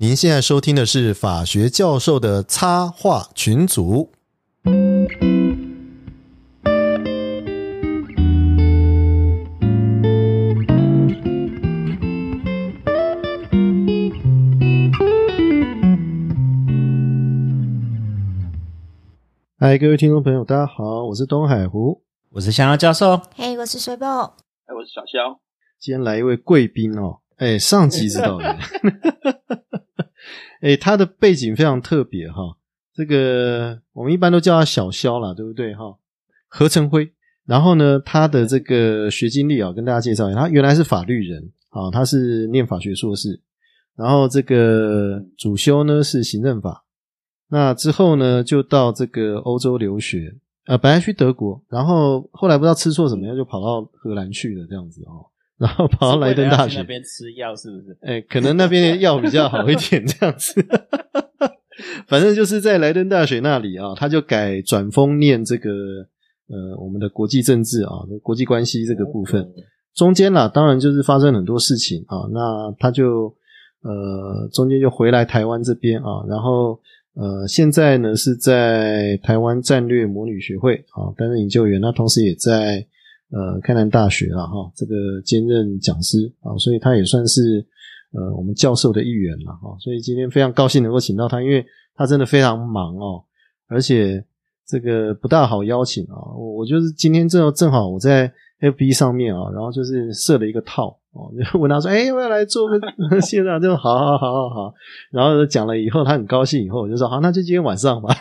您现在收听的是法学教授的插画群组。嗨，各位听众朋友，大家好，我是东海湖，我是香蕉教授。嘿，我是水豹。哎，我是小肖。今天来一位贵宾哦，哎，上集知道的，哎，他的背景非常特别哈，这个我们一般都叫他小肖啦，对不对哈？何成辉，然后呢，他的这个学经历啊，跟大家介绍一下，他原来是法律人啊，他是念法学硕士，然后这个主修呢是行政法。那之后呢，就到这个欧洲留学，呃，本来去德国，然后后来不知道吃错什么药，就跑到荷兰去了，这样子哦，然后跑到莱登大学那边吃药，是不是？哎，可能那边的药比较好一点，这样子。反正就是在莱登大学那里啊，他就改转封念这个呃我们的国际政治啊，国际关系这个部分。中间啦，当然就是发生很多事情啊，那他就呃中间就回来台湾这边啊，然后。呃，现在呢是在台湾战略模拟学会啊担任研究员，那同时也在呃开南大学了哈，这个兼任讲师啊，所以他也算是呃我们教授的一员了哈，所以今天非常高兴能够请到他，因为他真的非常忙哦，而且这个不大好邀请啊，我我就是今天正正好我在 FB 上面啊，然后就是设了一个套。哦，就问他说：“哎，要不要来做个 线上？”就好好好好好。然后讲了以后，他很高兴。以后我就说：“好，那就今天晚上吧。”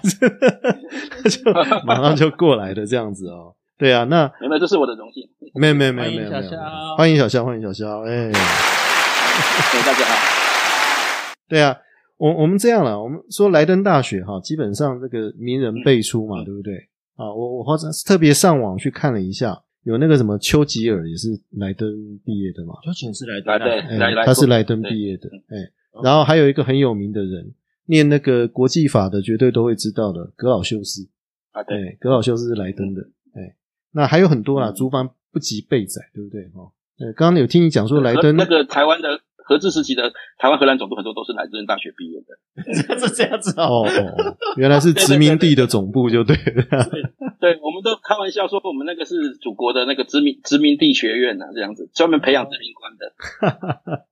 他 就马上就过来的这样子哦。对啊，那没有，这是我的荣幸。没有没有没有没有，欢迎小肖，欢迎小肖。哎，大家好。对啊，我我们这样了，我们说莱登大学哈，基本上这个名人辈出嘛，对不对？啊，我我好像特别上网去看了一下。有那个什么丘吉尔也是莱登毕业的嘛？丘吉尔是莱登，对，他是莱登毕业的。哎，然后还有一个很有名的人，念那个国际法的，绝对都会知道的，格老修斯啊，对，格老修斯是莱登的。哎，那还有很多啦，竹房不及备载，对不对？哦，呃，刚刚有听你讲说莱登那个台湾的。合资时期的台湾荷兰总督很多都是来自大学毕业的，是这样子哦。原来是殖民地的总部就对了。对，我们都开玩笑说，我们那个是祖国的那个殖民殖民地学院呐，这样子专门培养殖民官的。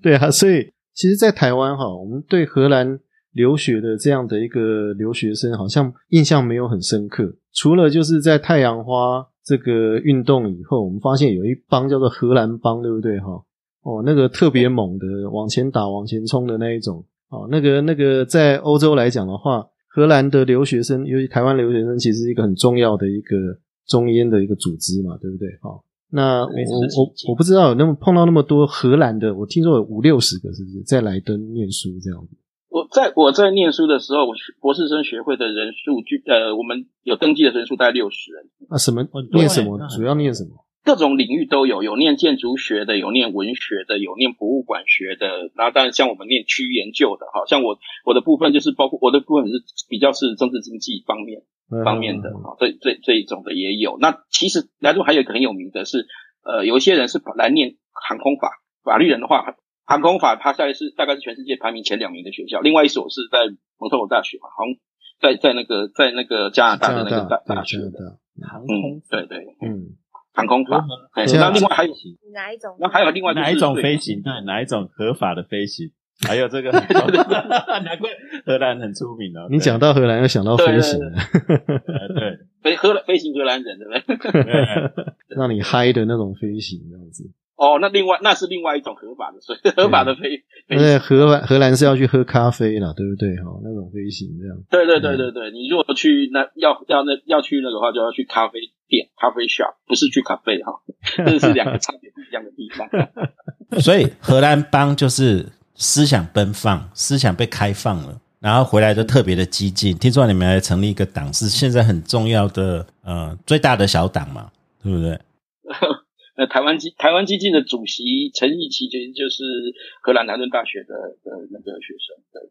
对啊，所以其实，在台湾哈，我们对荷兰留学的这样的一个留学生，好像印象没有很深刻。除了就是在太阳花这个运动以后，我们发现有一帮叫做荷兰帮，对不对哈？哦，那个特别猛的，往前打、往前冲的那一种。哦，那个那个，在欧洲来讲的话，荷兰的留学生，尤其台湾留学生，其实是一个很重要的一个中烟的一个组织嘛，对不对？哈，那我我我不知道有那么碰到那么多荷兰的，我听说有五六十个，是不是在莱登念书这样子？我在我在念书的时候，我博士生学会的人数，据呃，我们有登记的人数大概六十人。啊，什么念什么？主要念什么？各种领域都有，有念建筑学的，有念文学的，有念博物馆学的。然后当然像我们念区研究的，好，像我我的部分就是包括我的部分是比较是政治经济方面方面的，哈，这这这一种的也有。那其实来中还有一个很有名的是，呃，有一些人是来念航空法，法律人的话，航空法它在是大概是全世界排名前两名的学校。另外一所是在蒙特罗大学嘛，航在在那个在那个加拿大的那个大大学的航空，对对，嗯。航空法，那另外还有哪一种？那还有另外哪一种飞行？对，哪一种合法的飞行？还有这个，难怪荷兰很出名哦。你讲到荷兰，又想到飞行，对，飞荷兰飞行荷兰人，对不对？让你嗨的那种飞行，这样子。哦，那另外那是另外一种合法的，所以合法的飞。对，荷兰荷兰是要去喝咖啡了，对不对？哈，那种飞行这样。对对对对对，你如果去那要要那要去那个话，就要去咖啡店咖啡 shop，不是去咖啡哈，这是两个差别不一样的地方。所以荷兰帮就是思想奔放，思想被开放了，然后回来就特别的激进。听说你们还成立一个党，是现在很重要的呃最大的小党嘛，对不对？那台湾基台湾基金的主席陈义奇其实就是荷兰南顿大学的的那个学生，对，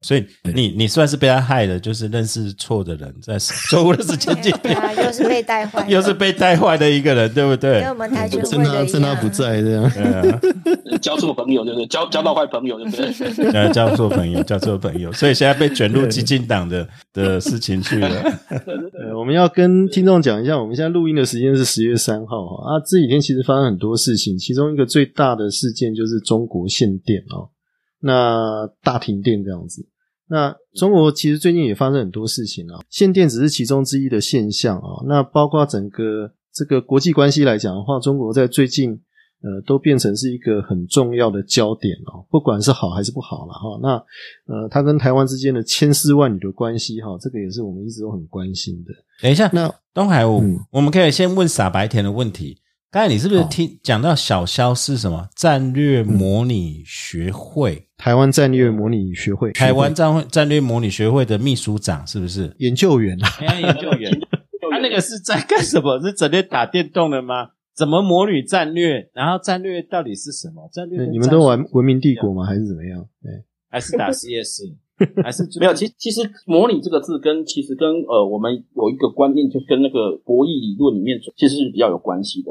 所以你你算是被他害的，就是认识错的人，在错误的时间点对啊，又是被带坏，又是被带坏的一个人，对不对跟？我们跆拳趁他会趁他不在这样。对啊，交错朋友对不对？交交到坏朋友 对不对？呃，交错朋友，交错朋友，所以现在被卷入激进党的的事情去了。呃，我们要跟听众讲一下，我们现在录音的时间是十月三号哈啊，这几天其实发生很多事情，其中一个最大的事件就是中国限电哦，那大停电这样子。那中国其实最近也发生很多事情啊，限电只是其中之一的现象啊。那包括整个这个国际关系来讲的话，中国在最近呃都变成是一个很重要的焦点哦，不管是好还是不好了哈。那呃，它跟台湾之间的千丝万缕的关系哈，这个也是我们一直都很关心的。等一下，那东海武，嗯我们可以先问傻白甜的问题。刚才你是不是好听讲到小肖是什么战略模拟学会？台湾战略模拟学会，台湾战会战略模拟学会的秘书长是不是？研究员啊，哎，研究员，他那个是在干什么？是整天打电动的吗？怎么模拟战略？然后战略到底是什么？战略你们都玩文明帝国吗？还是怎么样？对，还是打 CS？还是没有，其其实“模拟”这个字跟其实跟呃我们有一个观念，就跟那个博弈理论里面其实是比较有关系的。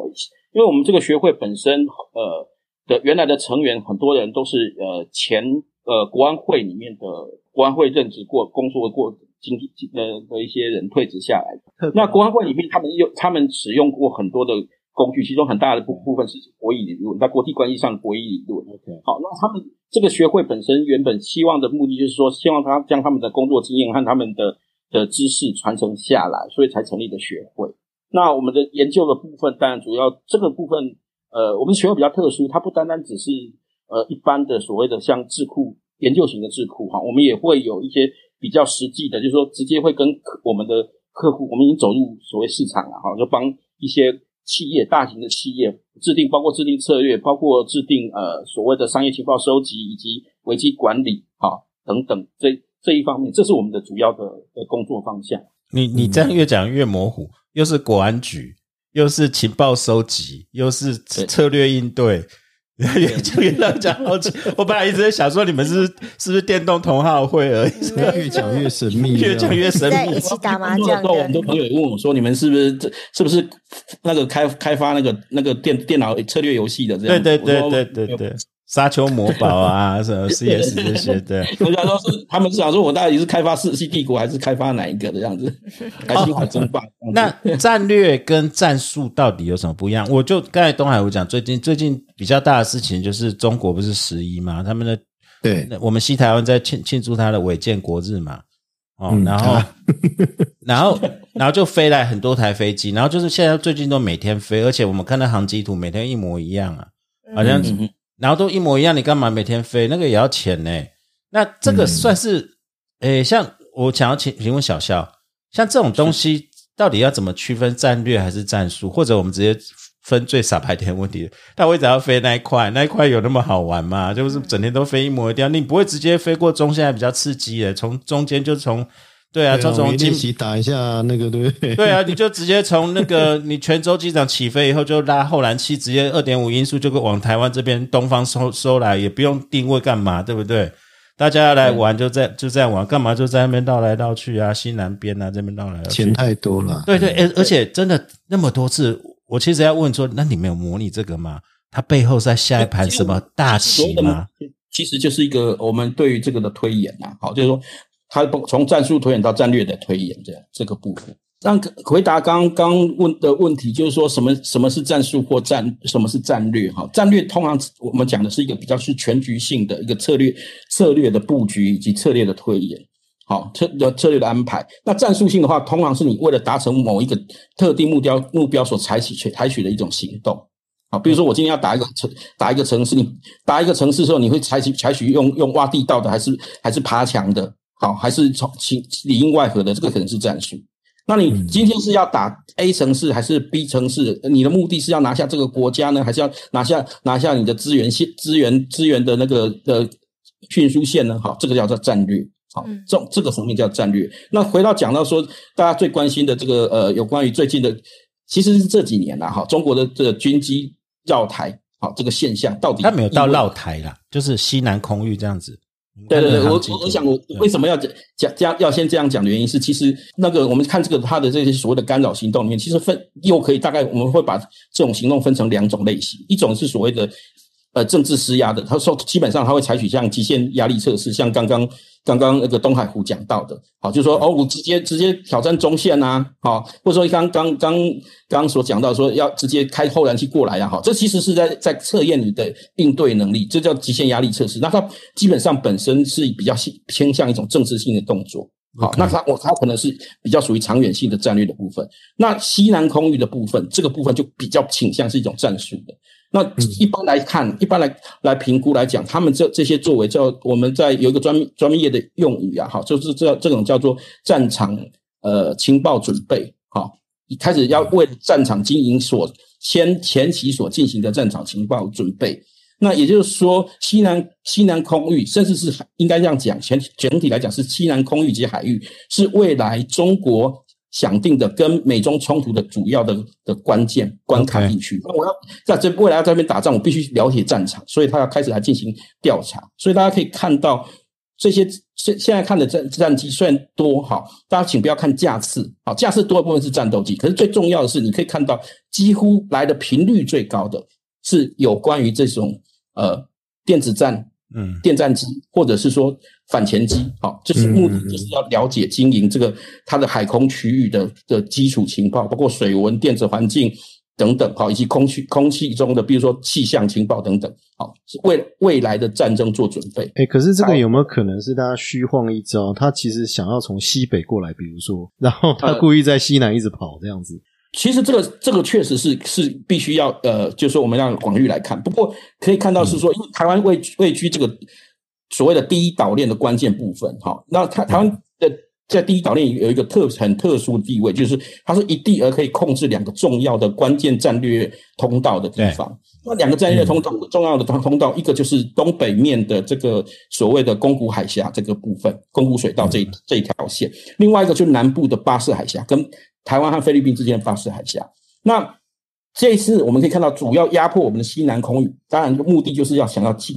因为我们这个学会本身呃的原来的成员很多人都是呃前呃国安会里面的国安会任职过、工作过经济呃的一些人退职下来的。那国安会里面他们用他们使用过很多的工具，其中很大的部部分是博弈理论，在国际关系上的博弈理论。OK，好，那他们这个学会本身原本希望的目的就是说，希望他将他们的工作经验和他们的的知识传承下来，所以才成立的学会。那我们的研究的部分，当然主要这个部分，呃，我们学会比较特殊，它不单单只是呃一般的所谓的像智库研究型的智库哈，我们也会有一些比较实际的，就是说直接会跟我们的客户，我们已经走入所谓市场了哈，就帮一些企业、大型的企业制定，包括制定策略，包括制定呃所谓的商业情报收集以及危机管理哈等等这这一方面，这是我们的主要的的工作方向。你你这样越讲越模糊，又是国安局，又是情报收集，又是策略应对，越讲越让讲好奇。我本来一直在想说，你们是是不是电动同好会而已？越讲越神秘，越讲越神秘在一。起打麻将工作的时候，我们的都朋友也问我说：“你们是不是这是不是那个开开发那个那个电电脑策略游戏的这样？”对对对对对对，沙丘魔堡啊，什么 CS 这些 对。人家说是他们是想说我到底是开发世纪帝国还是开发哪一个的样子？还是星海争霸？那战略跟战术到底有什么不一样？我就刚才东海我讲，最近最近比较大的事情就是中国不是十一嘛，他们的对，我们西台湾在庆庆祝他的伟建国日嘛，哦，嗯然后 然后然后就飞来很多台飞机，然后就是现在最近都每天飞，而且我们看到航机图每天一模一样啊，好像然后都一模一样，你干嘛每天飞？那个也要钱呢。那这个算是，诶、像我想要请请问小肖，像这种东西到底要怎么区分战略还是战术？或者我们直接分最傻白甜问题，他为什么要飞那一块？那一块有那么好玩吗？就是整天都飞一模一样，你不会直接飞过中线，还比较刺激的。从中间就从对啊，从对啊我们从金练习打一下那个，对不对？对啊，你就直接从那个 你泉州机场起飞以后，就拉后燃器，直接二点五音速就往台湾这边东方收收来，也不用定位干嘛，对不对？大家要来玩就在就在玩，干嘛就在那边绕来绕去啊，西南边啊这边绕来绕去钱。太多了，对对，而而且真的那么多次，我其实要问说，那你们有模拟这个吗？它背后在下一盘什么大棋吗？？其实就是一个我们对于这个的推演呐、好，就是说它从战术推演到战略的推演，这样这个部分。让回答刚刚问的问题，就是说什么什么是战术或战什么是战略？哈，战略通常我们讲的是一个比较是全局性的一个策略策略的布局以及策略的推演。好，策的策略的安排。那战术性的话，通常是你为了达成某一个特定目标目标所采取采取的一种行动。好，比如说我今天要打一个城打一个城市，你打一个城市的时候，你会采取采取用用挖地道的，还是还是爬墙的？好，还是从里里应外合的？这个可能是战术。那你今天是要打 A 城市还是 B 城市？你的目的是要拿下这个国家呢，还是要拿下拿下你的资源线、资源资源的那个呃运输线呢？好，这个叫做战略。好，这种这个层面叫战略。那回到讲到说，大家最关心的这个呃，有关于最近的，其实是这几年了，哈，中国的这个军机绕台，好这个现象到底它没有到绕台啦，就是西南空域这样子。对对对，我我我想我为什么要讲讲要先这样讲的原因是，其实那个我们看这个它的这些所谓的干扰行动里面，其实分又可以大概我们会把这种行动分成两种类型，一种是所谓的呃政治施压的，他说基本上他会采取像极限压力测试，像刚刚刚刚那个东海湖讲到的，好，就是说哦，我直接直接挑战中线啊，好，或者说刚刚刚刚所讲到说要直接开后燃器过来啊，好，这其实是在在测验你的应对能力，这叫极限压力测试。那它基本上本身是比较偏向一种政治性的动作。好，那它我它可能是比较属于长远性的战略的部分。那西南空域的部分，这个部分就比较倾向是一种战术的。那一般来看，一般来来评估来讲，他们这这些作为叫我们在有一个专专业的用语啊，哈，就是这这种叫做战场呃情报准备，哈，一开始要为战场经营所先前期所进行的战场情报准备。那也就是说，西南西南空域，甚至是应该这样讲，全整体来讲是西南空域及海域，是未来中国。想定的跟美中冲突的主要的的关键关卡地区，那我要在这未来要在这边打仗，我必须了解战场，所以他要开始来进行调查。所以大家可以看到这些现现在看的战战机虽然多哈，大家请不要看架次，好架次多的部分是战斗机，可是最重要的是你可以看到几乎来的频率最高的是有关于这种呃电子战。嗯，电战机或者是说反潜机，好，就是目的就是要了解经营这个它的海空区域的的基础情报，包括水文、电子环境等等，好，以及空气空气中的，比如说气象情报等等，好，为未来的战争做准备。哎，可是这个有没有可能是大家虚晃一招？他其实想要从西北过来，比如说，然后他故意在西南一直跑这样子。其实这个这个确实是是必须要呃，就是说我们让广域来看。不过可以看到是说，因为台湾位位居这个所谓的第一岛链的关键部分，哈，那台台湾的在第一岛链有一个特很特殊的地位，就是它是一地而可以控制两个重要的关键战略通道的地方。那两个战略通道重要的通通道，一个就是东北面的这个所谓的宫古海峡这个部分，宫古水道这这一条线；另外一个就是南部的巴士海峡跟。台湾和菲律宾之间的巴士海峡，那这一次我们可以看到，主要压迫我们的西南空域，当然目的就是要想要进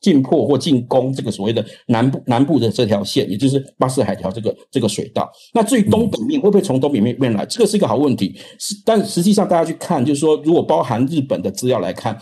进破或进攻这个所谓的南部南部的这条线，也就是巴士海峡这个这个水道。那至于东北面会不会从东北面面来，这个是一个好问题。是，但实际上大家去看，就是说，如果包含日本的资料来看，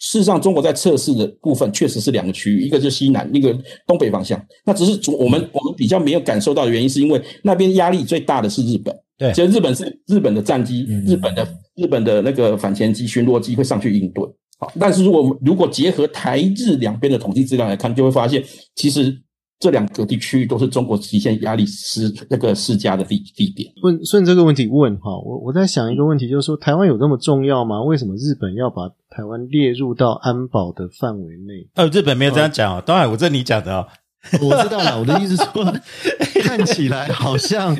事实上中国在测试的部分确实是两个区域，一个是西南，一个东北方向。那只是从我们我们比较没有感受到的原因，是因为那边压力最大的是日本。对，其实日本是日本的战机，日本的日本的那个反潜机、巡逻机会上去应对。好，但是如果如果结合台日两边的统计资料来看，就会发现，其实这两个地区都是中国极限压力施那个施加的地地点。问顺这个问题问哈，我我在想一个问题，就是说台湾有这么重要吗？为什么日本要把台湾列入到安保的范围内？哦，日本没有这样讲哦，当然我这你讲的哦，我知道了。我的意思说，看起来好像。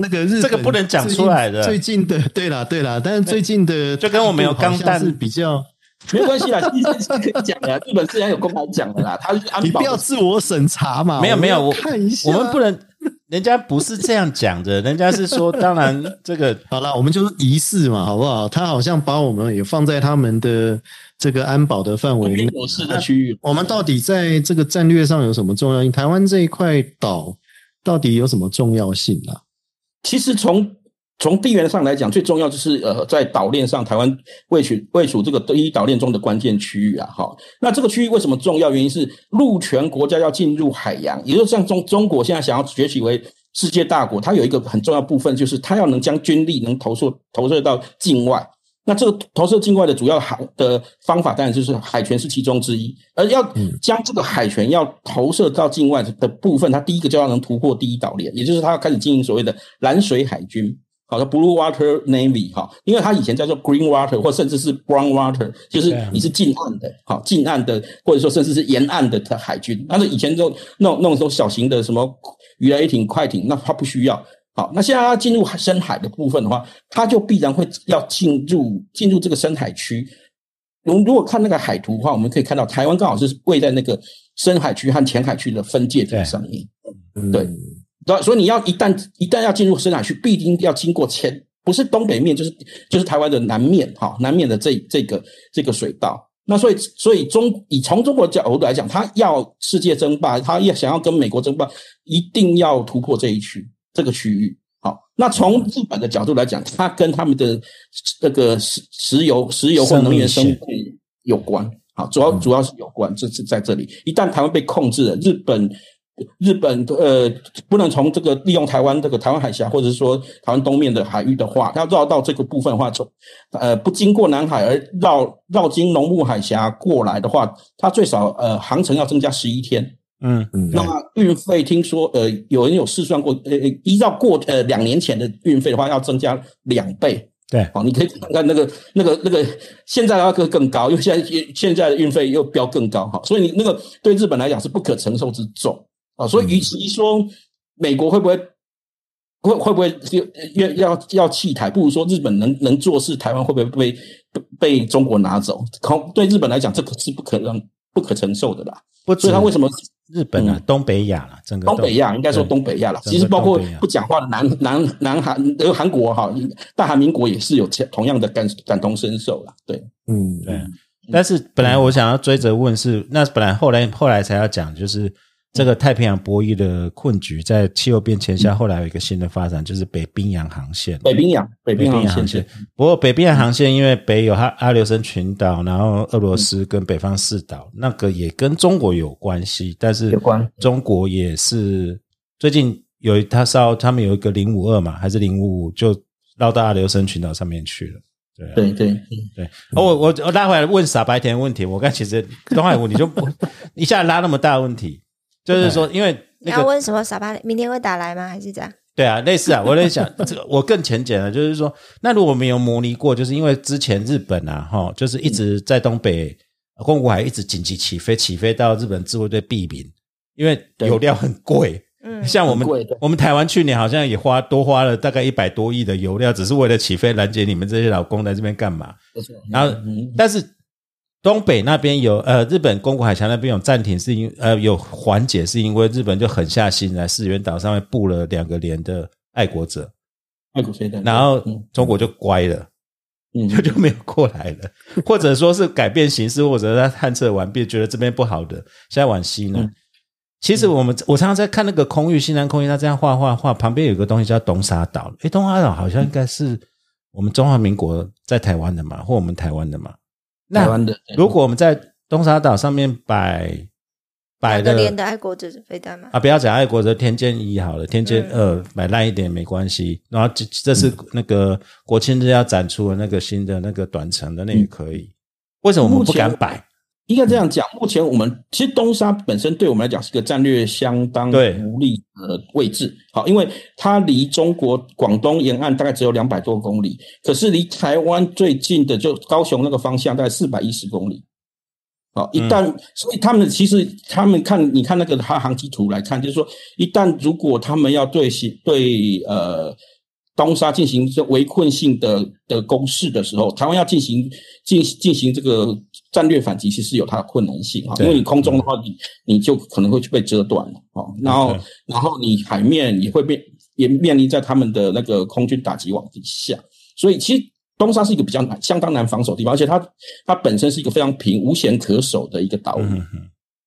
那个日这个不能讲出来的。最近的，对啦对啦，但是最近的就跟我们有钢弹是比较没关系啦，其实是可以讲的。日本自然有公开讲的啦，他你不要自我审查嘛。没有没有，我看一下，我们不能，人家不是这样讲的，人家是说，当然这个好了，我们就是仪式嘛，好不好？他好像把我们也放在他们的这个安保的范围内，是的区域。我们到底在这个战略上有什么重要性？台湾这一块岛到底有什么重要性啊？其实从从地缘上来讲，最重要就是呃，在岛链上，台湾位处位处这个第一岛链中的关键区域啊。哈，那这个区域为什么重要？原因是陆权国家要进入海洋，也就是像中中国现在想要崛起为世界大国，它有一个很重要部分，就是它要能将军力能投射投射到境外。那这个投射境外的主要海的方法，当然就是海权是其中之一。而要将这个海权要投射到境外的部分，它第一个就要能突破第一岛链，也就是它要开始经营所谓的蓝水海军，好的 Blue Water Navy 哈，因为它以前叫做 Green Water 或甚至是 Brown Water，就是你是近岸的，好近岸的，或者说甚至是沿岸的海军。但是以前就弄弄种小型的什么鱼雷艇、快艇，那它不需要。好，那现在要进入深海的部分的话，它就必然会要进入进入这个深海区。我们如果看那个海图的话，我们可以看到台湾刚好是位在那个深海区和浅海区的分界点上面。对，对，所以你要一旦一旦要进入深海区，必定要经过前不是东北面，就是就是台湾的南面，哈，南面的这这个这个水道。那所以，所以中以从中国角度来讲，他要世界争霸，他要想要跟美国争霸，一定要突破这一区这个区域。好，那从日本的角度来讲，它跟他们的这个石石油、石油或能源生物有关。好，主要主要是有关，这是在这里。一旦台湾被控制了，日本。日本呃，不能从这个利用台湾这个台湾海峡，或者是说台湾东面的海域的话，要绕到这个部分的话，从呃不经过南海而绕绕经龙目海峡过来的话，它最少呃航程要增加十一天。嗯嗯。那运费听说呃有人有试算过，呃依照过呃两年前的运费的话，要增加两倍。对，好，你可以看看那个那个那个现在要更更高，因为现在现在的运费又飙更高哈，所以你那个对日本来讲是不可承受之重。啊，所以与其说美国会不会会会不会要要要弃台，不如说日本能能做事，台湾会不会被被中国拿走？恐对日本来讲，这个是不可让不可承受的啦。所以他为什么日本啊，东北亚了，整个东北亚应该说东北亚了，其实包括不讲话的南南南韩呃韩国哈，大韩民国也是有同样的感感同身受了。对，嗯，对。但是本来我想要追着问是，那本来后来后来才要讲就是。这个太平洋博弈的困局，在气候变迁下，后来有一个新的发展，就是北冰洋航线。北冰洋，北冰洋航线。不过，北冰洋航线因为北有阿阿留申群岛，然后俄罗斯跟北方四岛，那个也跟中国有关系。但是，中国也是最近有他烧，他们有一个零五二嘛，还是零五五，就绕到阿留申群岛上面去了。对对对，我我我拉回来问傻白甜问题，我刚其实东海问你就不 一下拉那么大问题。就是说，因为你要问什么傻巴，明天会打来吗？还是这样？对啊，类似啊，我在想这个，我更浅简了，就是说，那如果没有模拟过，就是因为之前日本啊，哈，就是一直在东北宫古海一直紧急起飞，起飞到日本自卫队避免，因为油料很贵。嗯，像我们我们台湾去年好像也花多花了大概一百多亿的油料，只是为了起飞拦截你们这些老公在这边干嘛？然后，但是。东北那边有呃，日本宫古海峡那边有暂停，是因呃有缓解，是因为日本就狠下心来，四原岛上面布了两个连的爱国者，爱国飞弹，然后中国就乖了，嗯，就就没有过来了，或者说是改变形式，或者他探测完毕，觉得这边不好的，现在往西呢。其实我们我常常在看那个空域，西南空域，他这样画画画，旁边有个东西叫东沙岛，诶，东沙岛好像应该是我们中华民国在台湾的嘛，或我们台湾的嘛。台湾的，如果我们在东沙岛上面摆摆的连的爱国者飞弹吗？啊，不要讲爱国者，天剑一好了，天剑二摆烂一点没关系。然后这这是那个国庆日要展出的那个新的那个短程的，那也可以。为什么我们不敢摆？应该这样讲，目前我们其实东沙本身对我们来讲是个战略相当不利的位置。好，因为它离中国广东沿岸大概只有两百多公里，可是离台湾最近的就高雄那个方向大概四百一十公里。好，一旦所以他们其实他们看你看那个它航机图来看，就是说一旦如果他们要对行对呃。东沙进行这围困性的的攻势的时候，台湾要进行进进行这个战略反击，其实有它的困难性啊。因为你空中的话，你你就可能会去被折断了啊。然后然后你海面也会面也面临在他们的那个空军打击网底下，所以其实东沙是一个比较难、相当难防守的地方，而且它它本身是一个非常平、无险可守的一个岛屿。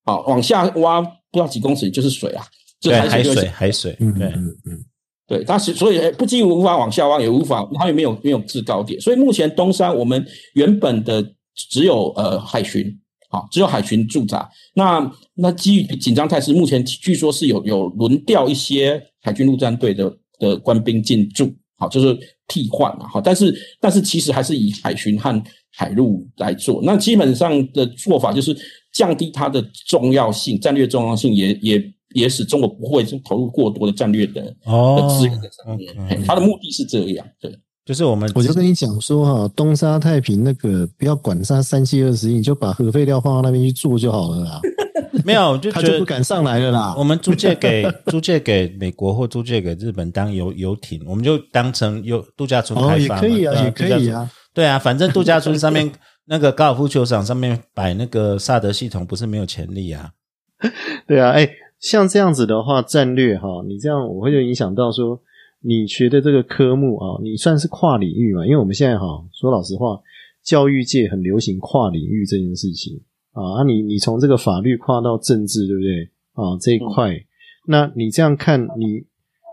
好，往下挖不知道几公尺就是水啊，就海水海水，嗯嗯嗯。对，它是所以不仅无法往下挖，也无法它也没有没有制高点，所以目前东山我们原本的只有呃海巡，好，只有海巡驻扎。那那基于紧张态势，目前据说是有有轮调一些海军陆战队的的官兵进驻，好，就是替换嘛，好，但是但是其实还是以海巡和海陆来做。那基本上的做法就是降低它的重要性，战略重要性也也。也使中国不会投入过多的战略的的资源在上面，他的目的是这样，对，就是我们我就跟你讲说哈，东沙太平那个不要管它三七二十一，你就把核废料放到那边去做就好了啦。没有，就他就不敢上来了啦。我们租借给 租借给美国或租借给日本当游游艇，我们就当成游度假村开发，也可以啊，也可以啊。对啊，反正度假村上面那个高尔夫球场上面摆那个萨德系统，不是没有潜力啊。对啊，哎。像这样子的话，战略哈，你这样我会就影响到说，你学的这个科目啊，你算是跨领域嘛？因为我们现在哈，说老实话，教育界很流行跨领域这件事情啊，啊你你从这个法律跨到政治，对不对啊？这一块，那你这样看，你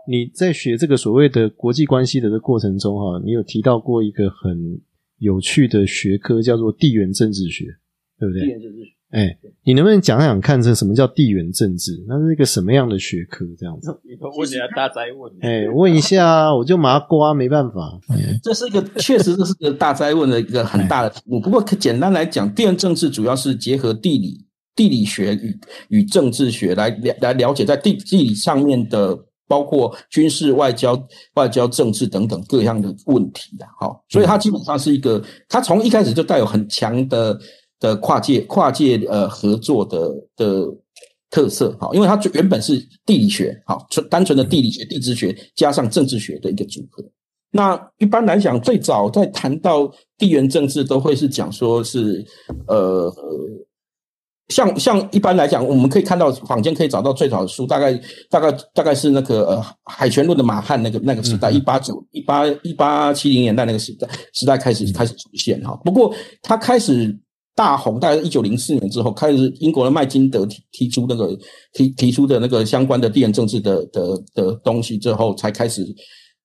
你在学这个所谓的国际关系的这过程中，哈，你有提到过一个很有趣的学科，叫做地缘政治学，对不对？地缘政治学。哎，你能不能讲讲看，这什么叫地缘政治？那是一个什么样的学科？这样子？问人家大灾问。哎，问一下啊，我就麻瓜，没办法。这是一个确实这是个大灾问的一个很大的题目。不过简单来讲，地缘政治主要是结合地理、地理学与与政治学来了来了解在地地理上面的，包括军事、外交、外交、政治等等各样的问题的。好，所以它基本上是一个，它从一开始就带有很强的。的跨界跨界呃合作的的特色，好，因为它原本是地理学，好，纯单纯的地理学、地质学加上政治学的一个组合。那一般来讲，最早在谈到地缘政治，都会是讲说是呃，像像一般来讲，我们可以看到坊间可以找到最早的书，大概大概大概是那个呃海权论的马汉那个那个时代，一八九一八一八七零年代那个时代时代开始开始出现哈。不过他开始。大红大概一九零四年之后，开始英国的麦金德提提出那个提提出的那个相关的地缘政治的的的东西之后，才开始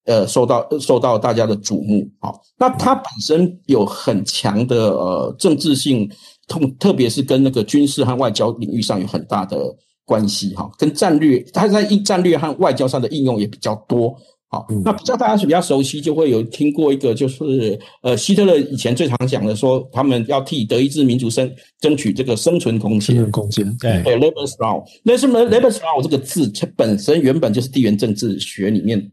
呃受到受到大家的瞩目。好，那它本身有很强的呃政治性，特特别是跟那个军事和外交领域上有很大的关系。哈，跟战略，它在应战略和外交上的应用也比较多。好，那比较大家是比较熟悉，就会有听过一个，就是呃，希特勒以前最常讲的，说他们要替德意志民族生争取这个生存空间，生存空间，对，对，Lebensraum。那什么 Lebensraum 这个字，它本身原本就是地缘政治学里面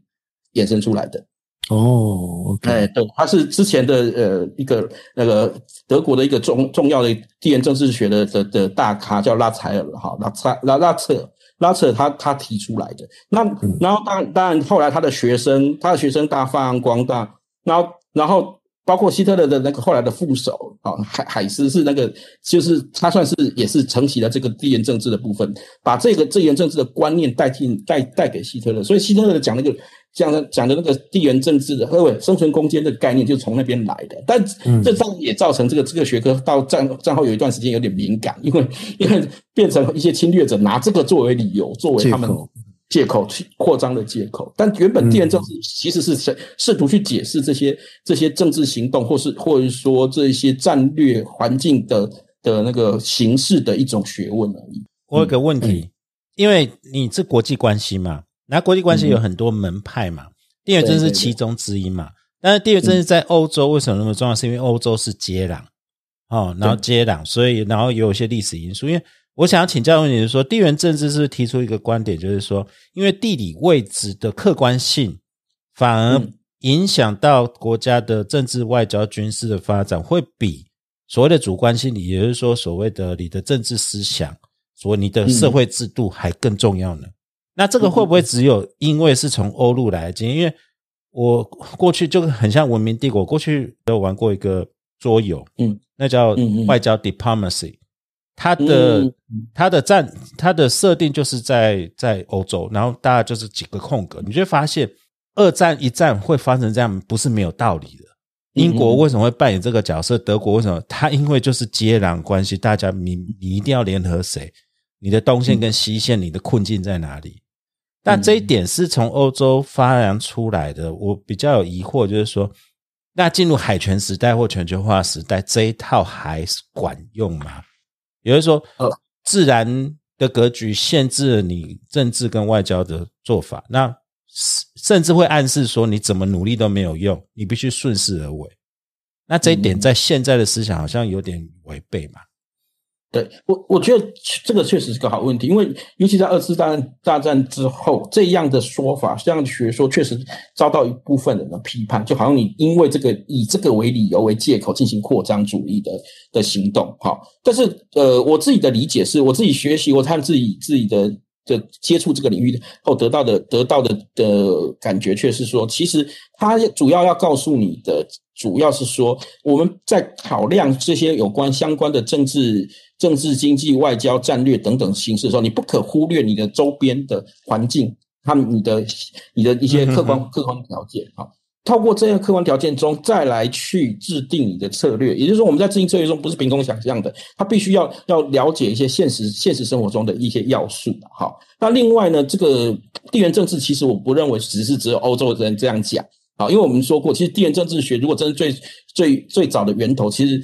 衍生出来的。哦，哎，对，他是之前的呃一个那个德国的一个重重要的地缘政治学的的的大咖，叫拉采尔，哈，拉采拉拉策。拉扯他，他提出来的。那然后当当然后来他的学生，他的学生大发扬光大。然后然后包括希特勒的那个后来的副手啊，海海斯是那个，就是他算是也是承袭了这个地缘政治的部分，把这个地缘政治的观念带进带带给希特勒。所以希特勒讲那个。讲的讲的那个地缘政治的各位生存空间的概念，就从那边来的。但这造也造成这个这个学科到战战后有一段时间有点敏感，因为因为变成一些侵略者拿这个作为理由，作为他们借口去扩张的借口。但原本地缘政治其实是试试图去解释这些这些政治行动，或是或者说这些战略环境的的那个形式的一种学问而已。我有个问题，因为你是国际关系嘛。那国际关系有很多门派嘛，地缘政治是其中之一嘛。但是地缘政治在欧洲为什么那么重要？是因为欧洲是接壤哦，然后接壤，所以然后也有一些历史因素。因为我想要请教问题是说，地缘政治是提出一个观点，就是说，因为地理位置的客观性，反而影响到国家的政治、外交、军事的发展，会比所谓的主观心理，也就是说，所谓的你的政治思想，所谓你的社会制度还更重要呢？那这个会不会只有因为是从欧陆来的经验？因为我过去就很像文明帝国，过去有玩过一个桌游，嗯，那叫外交 diplomacy，它的它的战它的设定就是在在欧洲，然后大家就是几个空格，你就会发现二战一战会发生这样，不是没有道理的。英国为什么会扮演这个角色？德国为什么？它因为就是接壤关系，大家你你一定要联合谁？你的东线跟西线，你的困境在哪里？但这一点是从欧洲发扬出来的，我比较有疑惑，就是说，那进入海权时代或全球化时代，这一套还是管用吗？也就是说，呃，自然的格局限制了你政治跟外交的做法，那甚至会暗示说，你怎么努力都没有用，你必须顺势而为。那这一点在现在的思想好像有点违背嘛？对我，我觉得这个确实是个好问题，因为尤其在二次大战大战之后，这样的说法、这样的学说，确实遭到一部分人的批判，就好像你因为这个以这个为理由为借口进行扩张主义的的行动，哈。但是，呃，我自己的理解是，我自己学习，我看自己自己的的接触这个领域后得到的得到的的感觉，却是说，其实他主要要告诉你的，主要是说我们在考量这些有关相关的政治。政治、经济、外交、战略等等形式的时候，你不可忽略你的周边的环境，他们、你的、你的一些客观客观条件啊。透过这样客观条件中，再来去制定你的策略。也就是说，我们在制定策略中不是凭空想象的，它必须要要了解一些现实现实生活中的一些要素。好，那另外呢，这个地缘政治其实我不认为只是只有欧洲人这样讲。好，因为我们说过，其实地缘政治学如果真是最最最早的源头，其实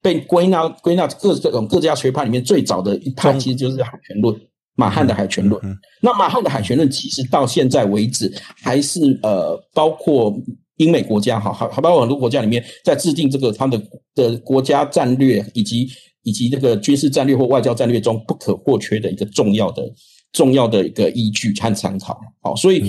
被归纳归纳各各种各家学派里面最早的一派，其实就是海权论。马汉的海权论，那马汉的海权论其实到现在为止，还是呃，包括英美国家哈，还还包括很多国家里面，在制定这个他们的的国家战略以及以及这个军事战略或外交战略中不可或缺的一个重要的重要的一个依据和参考。好，所以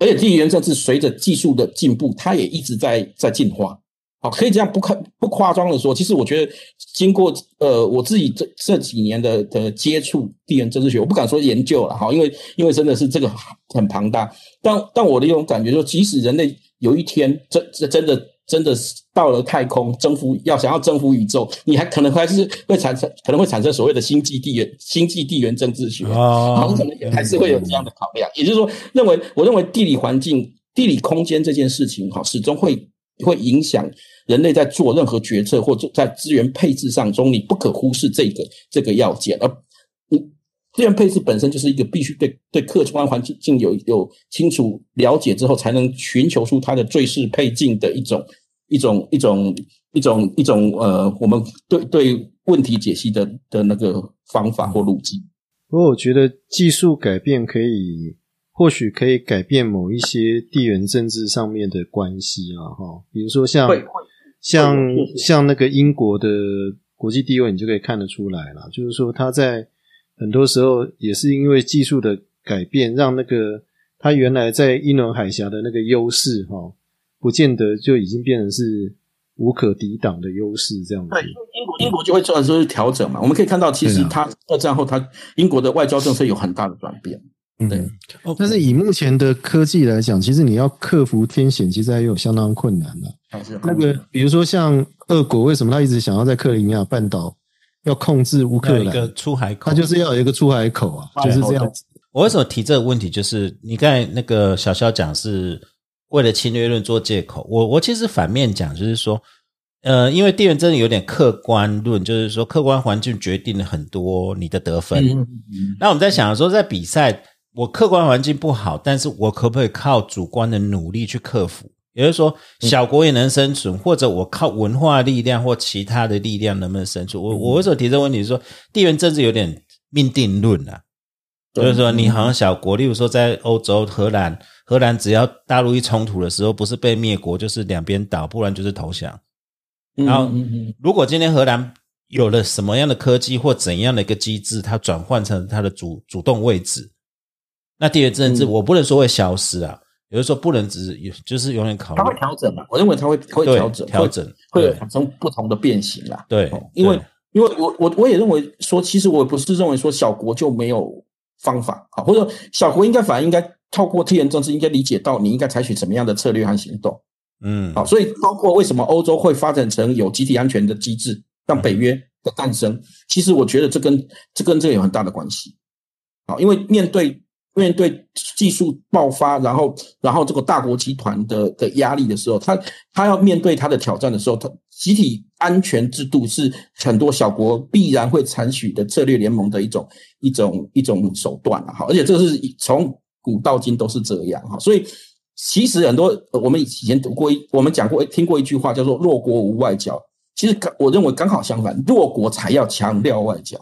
而且地缘政治随着技术的进步，它也一直在在进化。好，可以这样不夸不夸张的说，其实我觉得经过呃我自己这这几年的的接触地缘政治学，我不敢说研究了哈，因为因为真的是这个很庞大。但但我的一种感觉，就即使人类有一天真真真的真的是到了太空征服，要想要征服宇宙，你还可能还是会产生可能会产生所谓的星际地缘星际地缘政治学啊，可能也还是会有这样的考量。也就是说，认为我认为地理环境、地理空间这件事情哈，始终会。会影响人类在做任何决策或者在资源配置上中，你不可忽视这个这个要件。而你资源配置本身就是一个必须对对客观环境有有清楚了解之后，才能寻求出它的最适配境的一种一种一种一种一种呃，我们对对问题解析的的那个方法或路径。不过，我觉得技术改变可以。或许可以改变某一些地缘政治上面的关系啊，哈，比如说像像像那个英国的国际地位，你就可以看得出来了。就是说，他在很多时候也是因为技术的改变，让那个他原来在英伦海峡的那个优势，哈，不见得就已经变成是无可抵挡的优势这样子。对，英国英国就会做出调整嘛。我们可以看到，其实他二战后，他英国的外交政策有很大的转变。对，但是以目前的科技来讲，其实你要克服天险，其实还有相当困难的。那个，比如说像俄国，为什么他一直想要在克里米亚半岛要控制乌克兰一个出海口？他就是要有一个出海口啊，就是这样子。我为什么提这个问题？就是你刚才那个小肖讲是为了侵略论做借口，我我其实反面讲，就是说，呃，因为地缘真的有点客观论，就是说客观环境决定了很多你的得分。那我们在想说，在比赛。我客观环境不好，但是我可不可以靠主观的努力去克服？也就是说，小国也能生存，或者我靠文化力量或其他的力量能不能生存？我我为什么提这个问题？是说地缘政治有点命定论啊，就是说你好像小国，例如说在欧洲，荷兰，荷兰只要大陆一冲突的时候，不是被灭国，就是两边倒，不然就是投降。然后，如果今天荷兰有了什么样的科技或怎样的一个机制，它转换成它的主主动位置。那地缘政治我不能说会消失啊，有的时候不能只有就是永远考虑，它会调整嘛？我认为它会会调整，调整会产生不同的变形啦。对，因为因为我我我也认为说，其实我不是认为说小国就没有方法啊，或者小国应该反而应该透过地缘政治，应该理解到你应该采取什么样的策略和行动。嗯，好，所以包括为什么欧洲会发展成有集体安全的机制，让北约的诞生，其实我觉得这跟这跟这有很大的关系。好，因为面对。面对技术爆发，然后然后这个大国集团的的压力的时候，他他要面对他的挑战的时候，他集体安全制度是很多小国必然会采取的策略联盟的一种一种一种手段了哈，而且这是从古到今都是这样哈，所以其实很多我们以前读过一我们讲过听过一句话叫做弱国无外交，其实我认为刚好相反，弱国才要强调外交。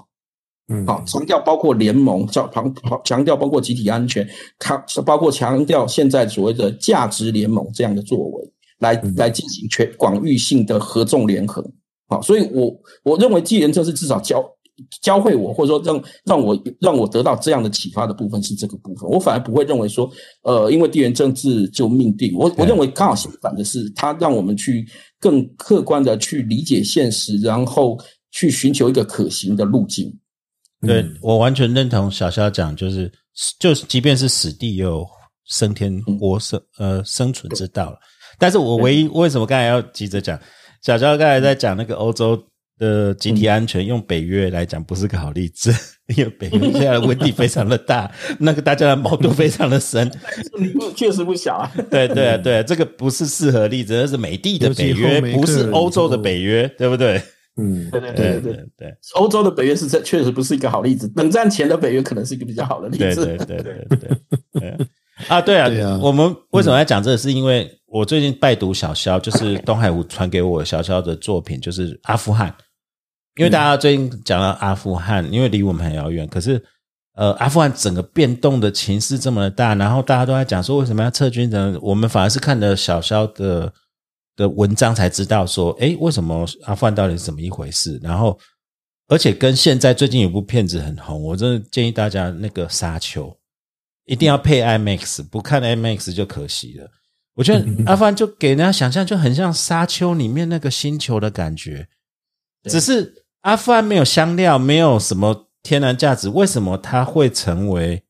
嗯，好，强调包括联盟，强强强调包括集体安全，强包括强调现在所谓的价值联盟这样的作为，来来进行全广域性的合纵联合。好，所以我我认为纪元这是至少教教会我，或者说让让我让我得到这样的启发的部分是这个部分。我反而不会认为说，呃，因为地缘政治就命定。我我认为刚好相反的是，它让我们去更客观的去理解现实，然后去寻求一个可行的路径。对我完全认同小肖讲，就是就是即便是死地，也有升天活生呃生存之道了。但是我唯一为什么刚才要急着讲，小肖刚才在讲那个欧洲的集体安全，用北约来讲不是个好例子，因为北约现在的问题非常的大，那个大家的矛盾非常的深。确实不小啊。对对啊对啊，这个不是适合例子，而是美帝的北约，不是欧洲的北约，对不对？嗯，对对对对对欧洲的北约是这确实不是一个好例子，冷战前的北约可能是一个比较好的例子。对对对对对对啊！对啊，对啊我们为什么要讲这个？是因为我最近拜读小肖，就是东海吴传给我小肖的作品，就是阿富汗。因为大家最近讲到阿富汗，因为离我们很遥远，可是呃，阿富汗整个变动的情势这么的大，然后大家都在讲说为什么要撤军呢？我们反而是看了小肖的的文章才知道说，诶，为什么阿富汗到底是怎么一回事？然后，而且跟现在最近有部片子很红，我真的建议大家那个《沙丘》一定要配 IMAX，不看 IMAX 就可惜了。我觉得 阿富汗就给人家想象就很像《沙丘》里面那个星球的感觉，只是阿富汗没有香料，没有什么天然价值，为什么它会成为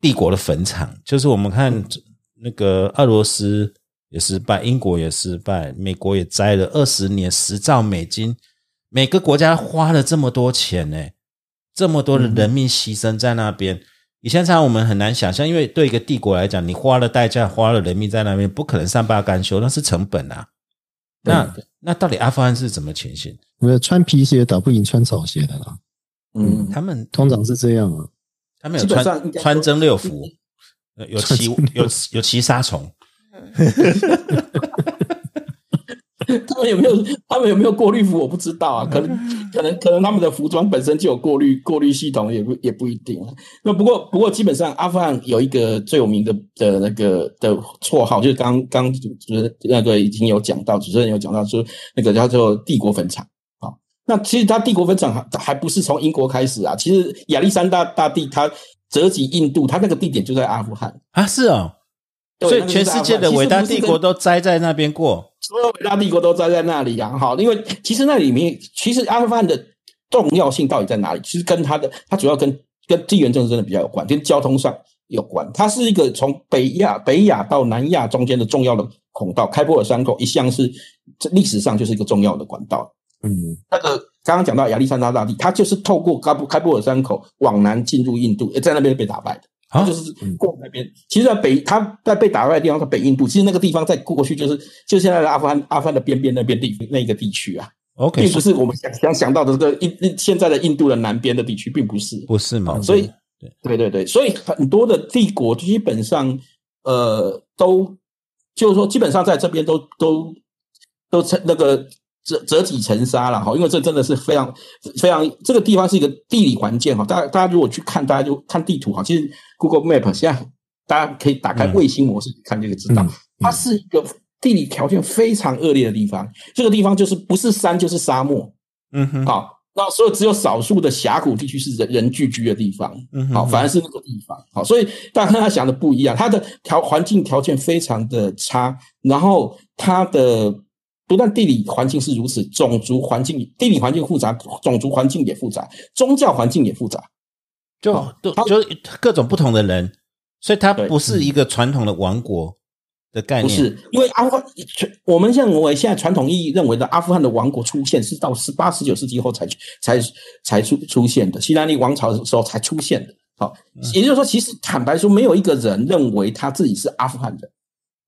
帝国的坟场？就是我们看那个俄罗斯也失败，英国也失败，美国也栽了二十年十兆美金，每个国家花了这么多钱呢、这么多的人命牺牲在那边。以前常常我们很难想象，因为对一个帝国来讲，你花了代价，花了人命在那边，不可能善罢甘休，那是成本啊。那那到底阿富汗是怎么情形？没有穿皮鞋打不赢穿草鞋的啦，嗯，他们通常是这样啊。他们有穿穿针六服，呃有骑有有骑杀虫，他们有没有他们有没有过滤服我不知道啊，可能可能可能他们的服装本身就有过滤过滤系统，也不也不一定。那不过不过基本上阿富汗有一个最有名的的那个的绰号，就是刚刚主持人那个已经有讲到，主持人有讲到说那个叫做帝国坟场啊。那其实它帝国坟场还还不是从英国开始啊，其实亚历山大大帝他折戟印度，他那个地点就在阿富汗。啊，是哦，所以全世界的伟大帝国都栽在那边过。所有伟大帝国都栽在那里啊！哈，因为其实那里面，其实阿富汗的重要性到底在哪里？其实跟它的，它主要跟跟地缘政治真的比较有关，跟交通上有关。它是一个从北亚北亚到南亚中间的重要的孔道，开普尔山口一向是这历史上就是一个重要的管道。嗯，那个刚刚讲到亚历山大大帝，他就是透过开布开普尔山口往南进入印度，在那边被打败的。他啊就是过那边，其实，在北他在被打败的地方是北印度，其实那个地方在过去就是就现在的阿富汗阿富汗的边边那边地那个地区啊，OK，并不是我们想想想到的这个印印现在的印度的南边的地区，并不是。不是嘛？所以对对对，所以很多的帝国基本上呃都就是说，基本上在这边都都都成那个折折戟沉沙了哈，因为这真的是非常非常这个地方是一个地理环境哈，大家大家如果去看，大家就看地图哈，其实 Google Map 现在大家可以打开嗯。卫星模式看这个知道，嗯它是一个地理条件非常恶劣的地方，这个地方就是不是山就是沙漠，嗯哼，好，那所以只有少数的峡谷地区是人人聚居的地方，嗯哼好，反而是那个地方，好，所以大家跟他想的不一样，它的条环境条件非常的差，然后它的不但地理环境是如此，种族环境地理环境复杂，种族环境也复杂，宗教环境也复杂，就就是各种不同的人，所以它不是一个传统的王国的概念，不是，因为阿富汗，我们认为现在传统意义认为的阿富汗的王国出现是到十八、十九世纪后才才才出出现的，希拉里王朝的时候才出现的。好，也就是说，其实坦白说，没有一个人认为他自己是阿富汗人。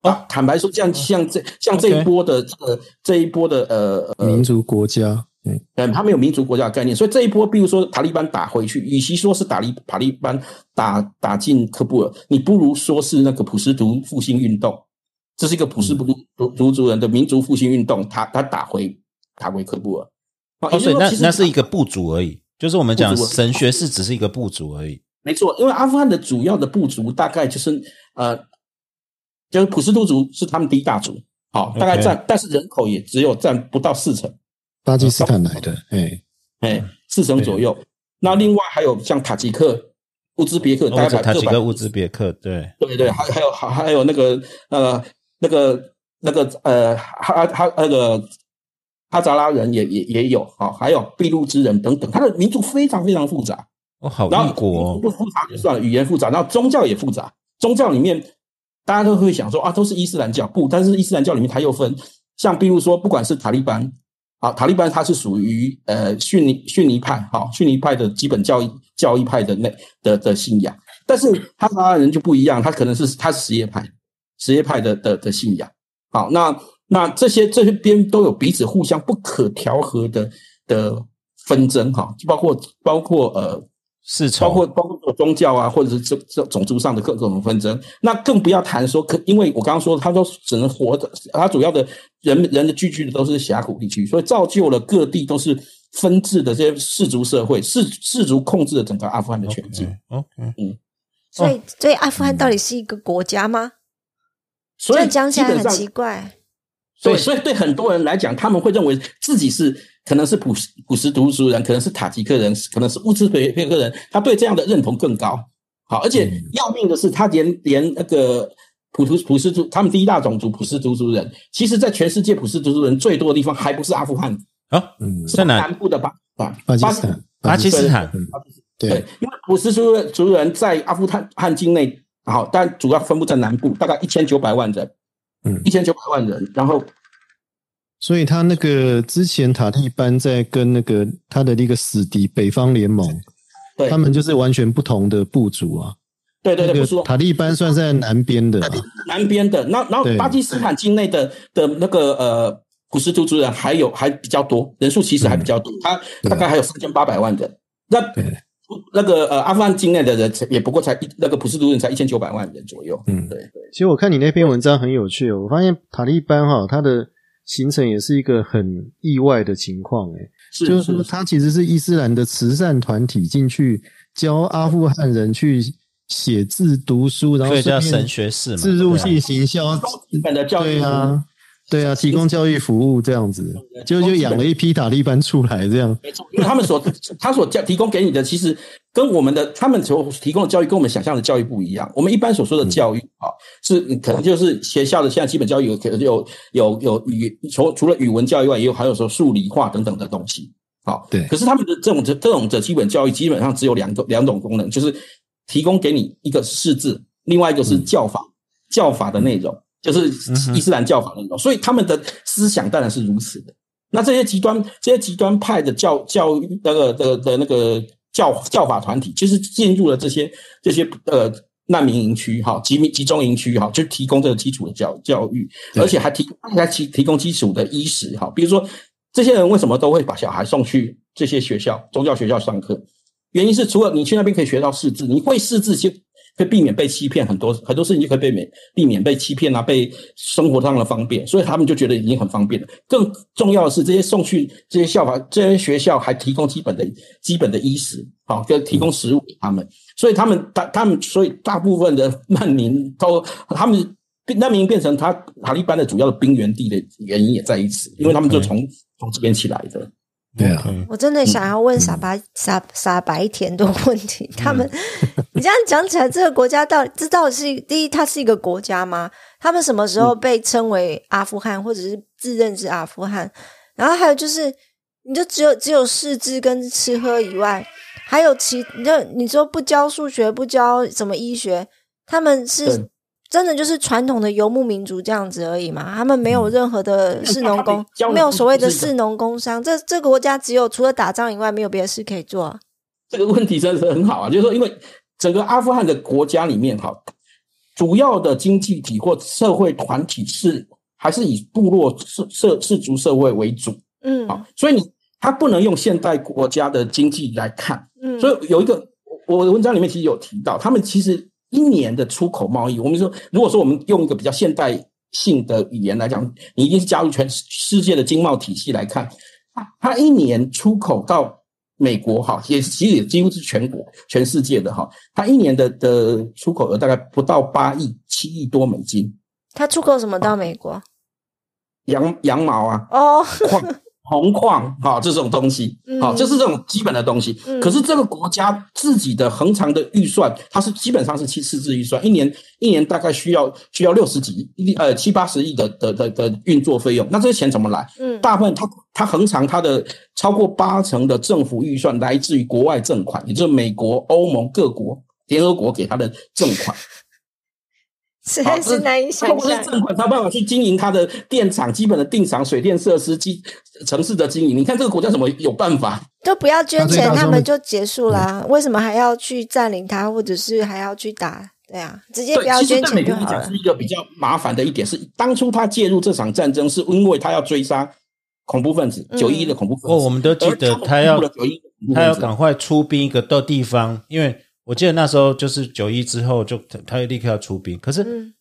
啊，坦白说，像像这像这一波的这个这一波的呃呃民族国家，嗯，嗯，他没有民族国家的概念，所以这一波，比如说塔利班打回去，与其说是打利塔利班打打进喀布尔，你不如说是那个普什图复兴运动，这是一个普什图图图族人的民族复兴运动，他他打回打回喀布尔。啊哦，所以那那是一个部族而已，就是我们讲神学是只是一个部族而已。没错，因为阿富汗的主要的部族大概就是呃，就是普什图族是他们第一大族，好，大概占，但是人口也只有占不到四成。巴基斯坦来的，哎，哎，四成左右。那另外还有像塔吉克、乌兹别克，大概塔吉克、乌兹别克，对，对对，还还有还还有那个呃那个那个呃哈哈那个哈扎拉人也也也有啊，还有俾路支人等等，他的民族非常非常复杂。哦，好异国哦，不复杂就算了，语言复杂，然后宗教也复杂。宗教里面大家都会想说啊，都是伊斯兰教，不，但是伊斯兰教里面它又分，像比如说，不管是塔利班啊，塔利班它是属于呃逊尼逊尼派，哈、逊尼派的基本教义教义派的那的的信仰，但是哈萨拉人就不一样，他可能是他是什叶派，什叶派的的的信仰。好，那那这些这些边都有彼此互相不可调和的的纷争，哈，就包括包括呃世仇，包括包括宗教啊，或者是这这种族上的各种纷争，那更不要谈说可，因为我刚刚说，他都只能活着，他主要的人人的聚居的都是峡谷地区，所以造就了各地都是分治的这些氏族社会，氏氏族控制了整个阿富汗的全境。OK，所以，所以阿富汗到底是一个国家吗？所以这样讲起来很奇怪。对，所以对很多人来讲，他们会认为自己是可能是普什普什图族人，可能是塔吉克人，可能是乌兹别克人，他对这样的认同更高。好，而且要命的是，他连连那个普图普什族，他们第一大种族普什图族人，其实在全世界普什图族人最多的地方，还不是阿富汗，啊，嗯，是？南部的巴啊巴基斯坦，巴基斯坦嗯。对对，，因为普什族族人在阿富汗汗境内，好，但主要分布在南部，大概一千九百万人，嗯。一千九百万人，然后所以他那个之前塔利班在跟那个他的那个死敌北方联盟，对。他们就是完全不同的部族啊。对对对，那不是说塔利班算在南边的啊，南边的，那然后巴基斯坦境内的的那个呃普什图族人还有还比较多，人数其实还比较多，他大概还有三千八百万人。那那个呃阿富汗境内的人也不过才一那个普什图人才一千九百万人左右。嗯。对对。其实我看你那篇文章很有趣哦，我发现塔利班哈，他的形成也是一个很意外的情况，就是说他其实是伊斯兰的慈善团体进去教阿富汗人去写字读书，然后所以叫顺便神学士嘛，自入性行销，日本的教育对啊，对啊，提供教育服务这样子，就就养了一批塔利班出来这样，没错，因为他们所他所教提供给你的，其实跟我们的他们所提供的教育跟我们想象的教育不一样。我们一般所说的教育啊，是可能就是学校的现在基本教育有可能有有有语除除了语文教育外，也有还有说数理化等等的东西。好，对。可是他们的这种这种的基本教育基本上只有两个两种功能，就是提供给你一个识字，另外一个是教法，教法的内容就是伊斯兰教法的内容，所以他们的思想当然是如此的。那这些极端、这些极端派的教教育那个的的那个教教法团体，就是进入了这些这些呃难民营区哈、集集中营区哈，就提供这个基础的教教育，而且还提还提提供基础的衣食哈。比如说，这些人为什么都会把小孩送去这些学校宗教学校上课？原因是除了你去那边可以学到识字，你会识字就可以避免被欺骗，很多很多事情就可以避免避免被欺骗啊，被生活上的方便，所以他们就觉得已经很方便了。更重要的是，这些送去这些校法这些学校还提供基本的基本的衣食，好，就提供食物给他们，所以他们他他们所以大部分的难民都他们。难民变成他塔利班的主要的兵源地的原因也在于此，因为他们就从从这边起来的。对啊，我真的想要问傻白傻傻白甜的问题，他们，你这样讲起来，这个国家到底这到底是第一，它是一个国家吗？他们什么时候被称为阿富汗，或者是自认是阿富汗？然后还有就是，你就只有只有识字跟吃喝以外，还有其你就你说不教数学，不教什么医学，他们是对真的就是传统的游牧民族这样子而已嘛？他们没有任何的士农工没有所谓的士农工商。这这个国家只有除了打仗以外，没有别的事可以做啊。这个问题真的是很好啊，就是说，因为整个阿富汗的国家里面，哈，主要的经济体或社会团体是还是以部落社社氏族社会为主嗯啊，所以你他不能用现代国家的经济来看，嗯，所以有一个我我的文章里面其实有提到，他们其实一年的出口贸易，我们说，如果说我们用一个比较现代性的语言来讲，你一定是加入全世界的经贸体系来看，它它一年出口到美国哈，也其实也几乎是全国全世界的哈，它一年的的出口额大概不到八亿七亿多美金，它出口什么到美国？羊羊毛啊，哦，矿、铜矿，啊、这种东西，好、嗯就是这种基本的东西。嗯可是这个国家自己的恒常的预算，它是基本上是七赤字预算，一年一年大概需要需要六十几亿呃七八十亿的的的的运作费用。那这些钱怎么来？嗯大部分它它恒常它的超过八成的政府预算来自于国外赠款，也就是美国、欧盟各国、联合国给它的赠款。实在是难以想象。过这政府，他有办法去经营他的电厂、基本的电厂、水电设施、基城市的经营。你看这个国家怎么有办法？就不要捐钱，他们就结束啦。为什么还要去占领它，或者是还要去打？对啊，直接不，要捐钱就好了是。一个比较麻烦的一点，是当初他介入这场战争，是因为他要追杀恐怖分子，嗯九一一的恐怖分子。哦，我们都记得他要们介入了911的恐怖分子他要赶快出兵一个到地方，因为我记得那时候就是九一之后就他他立刻要出兵，可是嗯，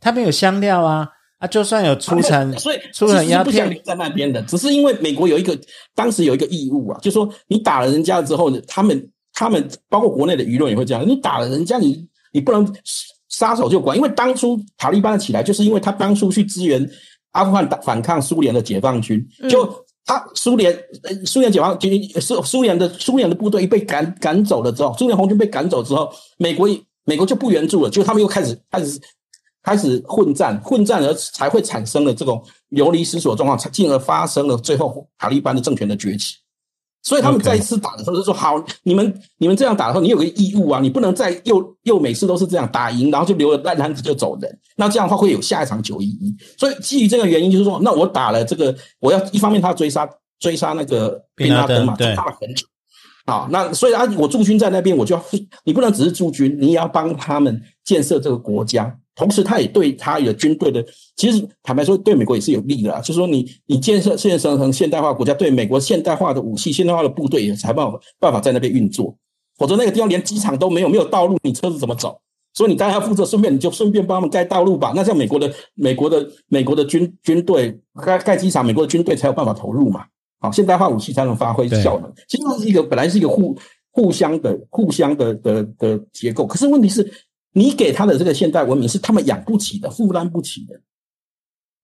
他没有香料啊啊，就算有出产，所以出产鸦其实不想片留在那边的，只是因为美国有一个当时有一个义务啊，就说你打了人家之后呢，他们他们包括国内的舆论也会这样，你打了人家，你你不能撒手就管，因为当初塔利班的起来，就是因为他当初去支援阿富汗打反抗苏联的解放军，嗯。就他苏联呃苏联解放军苏苏联的苏联的部队被赶赶走了之后，苏联红军被赶走之后，美国美国就不援助了，就他们又开始开始开始混战，混战而才会产生了这种流离失所状况，才进而发生了最后塔利班的政权的崛起。所以他们再一次打的时候就说：“好，你们你们这样打的时候，你有个义务啊，你不能再又又每次都是这样打赢，然后就留了烂摊子就走人。那这样的话会有下一场九一一。所以基于这个原因，就是说，那我打了这个，我要一方面他要追杀追杀那个宾拉登宾拉登嘛，对追杀了很久。好，那所以啊，我驻军在那边，我就要你不能只是驻军，你也要帮他们建设这个国家。同时，他也对他有军队的，其实坦白说，对美国也是有利的啦。就是说你，你建设建设成现代化国家，对美国现代化的武器、现代化的部队也才办办法在那边运作。否则那个地方连机场都没有，没有道路，你车子怎么走？所以你当然要负责，顺便你就顺便帮他们盖道路吧。那像美国的美国的美国的军军队盖盖机场，美国的军队才有办法投入嘛。好，现代化武器才能发挥效能。其实它是一个本来是一个互互相的互相的的的结构，可是问题是，你给他的这个现代文明是他们养不起的，负担不起的。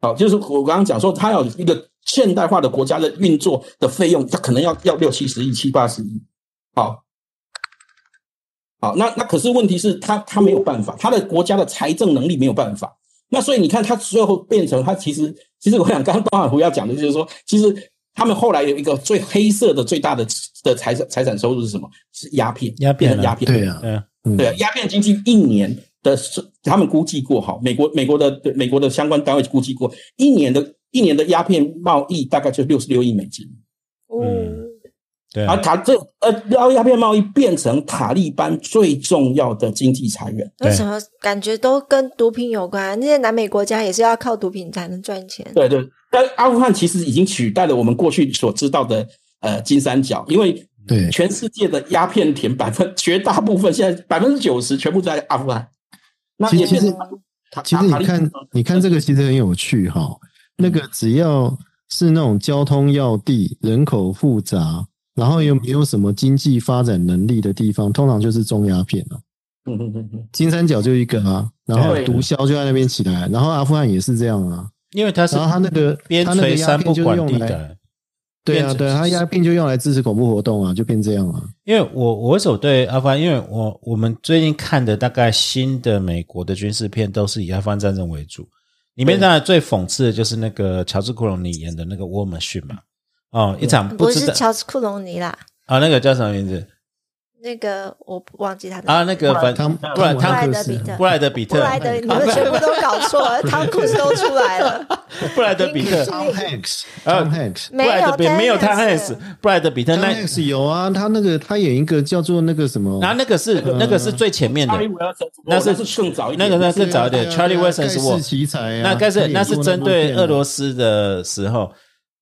好，就是我刚刚讲说，他要有一个现代化的国家的运作的费用，他可能要要六七十亿、七八十亿。好，好，那那可是问题是他他没有办法，他的国家的财政能力没有办法。那所以你看，他最后变成他其实其实我想刚刚东海湖要讲的就是说，其实他们后来有一个最黑色的最大的的财产财产收入是什么？是鸦片，鸦片啊变成鸦片。对啊，对啊，嗯对啊，鸦片经济一年的是他们估计过哈，美国美国的美国的相关单位估计过，一年的一年的鸦片贸易大概就六十六亿美金，嗯，对啊，而塔这呃鸦片贸易变成塔利班最重要的经济财源。对为什么感觉都跟毒品有关？那些南美国家也是要靠毒品才能赚钱。对对，但阿富汗其实已经取代了我们过去所知道的呃金三角，因为对全世界的鸦片田百分绝大部分现在百分之九十全部在阿富汗，那其实也变成塔其实你看，你看这个其实很有趣哈。那个只要是那种交通要地、人口复杂，然后又没有什么经济发展能力的地方，通常就是种鸦片了。嗯嗯嗯嗯，金三角就一个啊，然后毒枭就在那边起来，然后阿富汗也是这样啊。因为它是然后他那个边他那个鸦陲山不片就管地用来，带。对啊，对啊，他鸦片就用来支持恐怖活动啊，就变这样啊。因为我我为什么对阿富汗？因为我我们最近看的大概新的美国的军事片都是以阿富汗战争为主，里面当然最讽刺的就是那个乔治·库隆尼演的那个《War Machine》嘛，哦，一场不知道是乔治·库隆尼啦，啊，那个叫什么名字那个我忘记他的啊？那个反汤布莱布莱汤德比特。布莱德比特，布莱德，你们全部都搞错了，汤库斯都出来了，布莱德比特，Tom Hanks，Hanks，布莱德比没有他 Hanks 布莱德比特，Hanks 有啊，他那个他演一个叫做那个什么，然后那个是那个是最前面的。那是是更早一点，那个那更早一点，Charlie Wilson 是我盖世奇才啊，那该是那是针对俄罗斯的时候，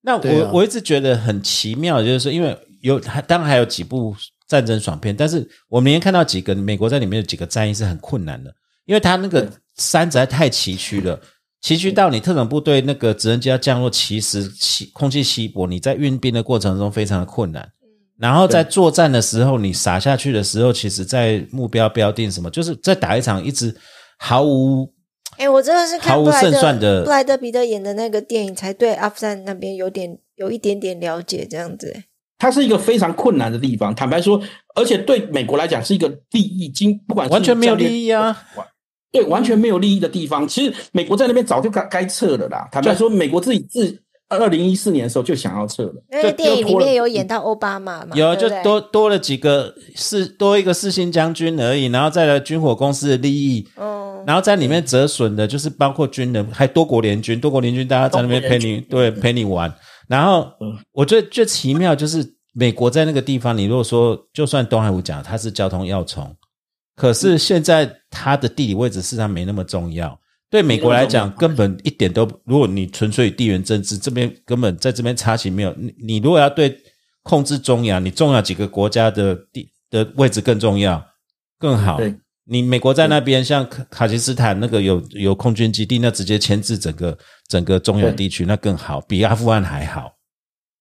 那我我一直觉得很奇妙，就是说，因为有还当然还有几部战争爽片，但是我们也看到几个美国在里面有几个战役是很困难的，因为它那个山实在太崎岖了。崎岖到你特种部队那个直升机要降落，其实稀空气稀薄，你在运兵的过程中非常的困难。然后在作战的时候，你撒下去的时候，其实在目标标定什么，就是在打一场一直毫无哎、我真的是看毫无布莱德胜算的布莱德彼特演的那个电影，才对阿富汗那边有点有一点点了解，这样子。它是一个非常困难的地方。坦白说，而且对美国来讲是一个利益经，不管是完全没有利益啊。对，完全没有利益的地方，其实美国在那边早就该该撤了啦。坦白说，美国自己自二零一四年的时候就想要撤了，因为电影里面有演到奥巴马嘛，有就多多了几个四多一个四星将军而已，然后再来军火公司的利益，嗯，然后在里面折损的就是包括军人，还多国联军，多国联军大家在那边陪你对陪你玩。然后嗯我觉得最奇妙就是美国在那个地方，你如果说就算东海湖讲它是交通要冲，可是现在它的地理位置事实上没那么重要。对美国来讲，根本一点都，如果你纯粹地缘政治这边根本在这边插旗没有。你你如果要对控制中亚，你重要几个国家的地的位置更重要更好。对，你美国在那边，像卡卡基斯坦那个有有空军基地，那直接牵制整个整个中亚地区，那更好，比阿富汗还好。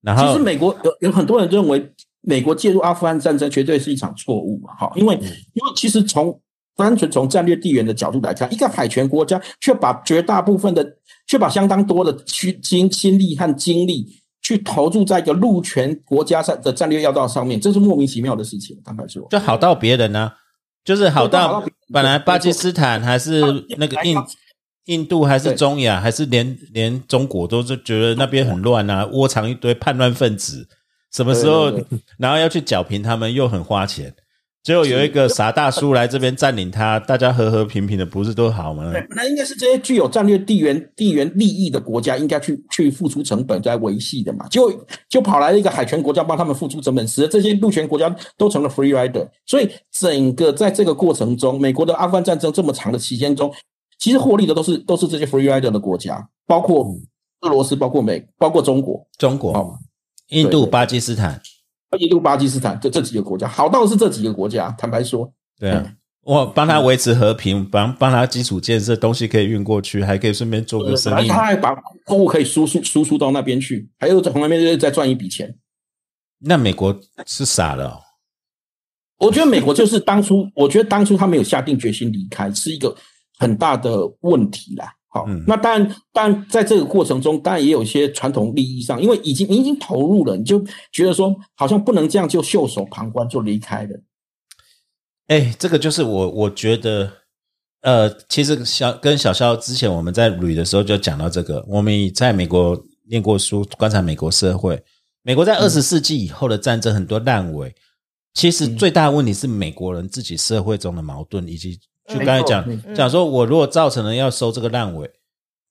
然后其实美国有有很多人认为美国介入阿富汗战争绝对是一场错误嘛，哈，因为因为其实从单纯从战略地缘的角度来看，一个海权国家却把绝大部分的，却把相当多的去精心力和精力去投注在一个陆权国家上的战略要道上面，这是莫名其妙的事情。坦白说，就好到别人呢、就是好到本来巴基斯坦还是那个印印度还是中亚还是连连中国都是觉得那边很乱啊，窝藏一堆叛乱分子，什么时候然后要去剿平他们又很花钱，结果有一个傻大叔来这边占领他，大家和和平平的，不是都好吗？对，那应该是这些具有战略地缘地缘利益的国家应该去去付出成本在维系的嘛，就就跑来了一个海权国家帮他们付出成本，使得这些陆权国家都成了 free rider。所以整个在这个过程中，美国的阿富汗战争这么长的期间中，其实获利的都是都是这些 free rider 的国家，包括俄罗斯，包括美，包括中国，中国、哦。印度、巴基斯坦，印度、巴基斯坦这这几个国家，好到是这几个国家。坦白说，对啊嗯，我帮他维持和平，帮帮他基础建设，东西可以运过去，还可以顺便做个生意。他还把货物可以输出输出到那边去，还有从那边再赚一笔钱。那美国是傻了、哦，我觉得美国就是当初，我觉得当初他没有下定决心离开，是一个很大的问题啦。好，嗯。那当然，当然在这个过程中，当然也有一些传统利益上，因为已经你已经投入了，你就觉得说好像不能这样就袖手旁观就离开了。哎，这个就是我我觉得，呃，其实小跟小肖之前我们在捋的时候就讲到这个，我们在美国念过书，观察美国社会，美国在二十世纪以后的战争很多烂尾，其实最大的问题是美国人自己社会中的矛盾，以及就刚才讲讲说，我如果造成了要收这个烂尾，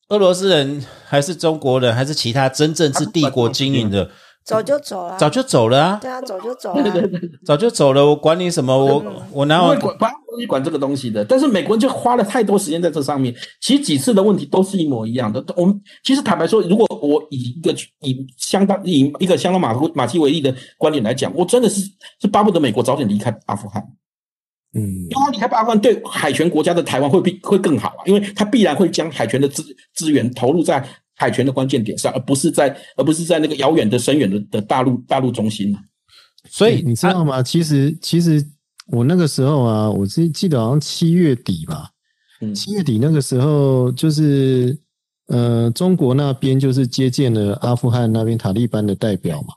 俄罗斯人还是中国人还是其他真正是帝国经营的，早就走了，早就走了啊，对啊，早就走 了。早就走了，我管你什么，我我哪有管不会管这个东西的。但是美国人就花了太多时间在这上面，其实几次的问题都是一模一样的。我们其实坦白说，如果我以一个以相当以一个相当马夫马基维利的观点来讲，我真的是是巴不得美国早点离开阿富汗。嗯，因为他离开阿富汗对海权国家的台湾会比会更好啊，因为他必然会将海权的资资源投入在海权的关键点上，而不是在而不是在那个遥远的深远的的大陆大陆中心啊。所以你知道吗？其实其实我那个时候啊，我记记得好像七月底吧，嗯七月底那个时候就是呃，中国那边就是接见了阿富汗那边塔利班的代表嘛。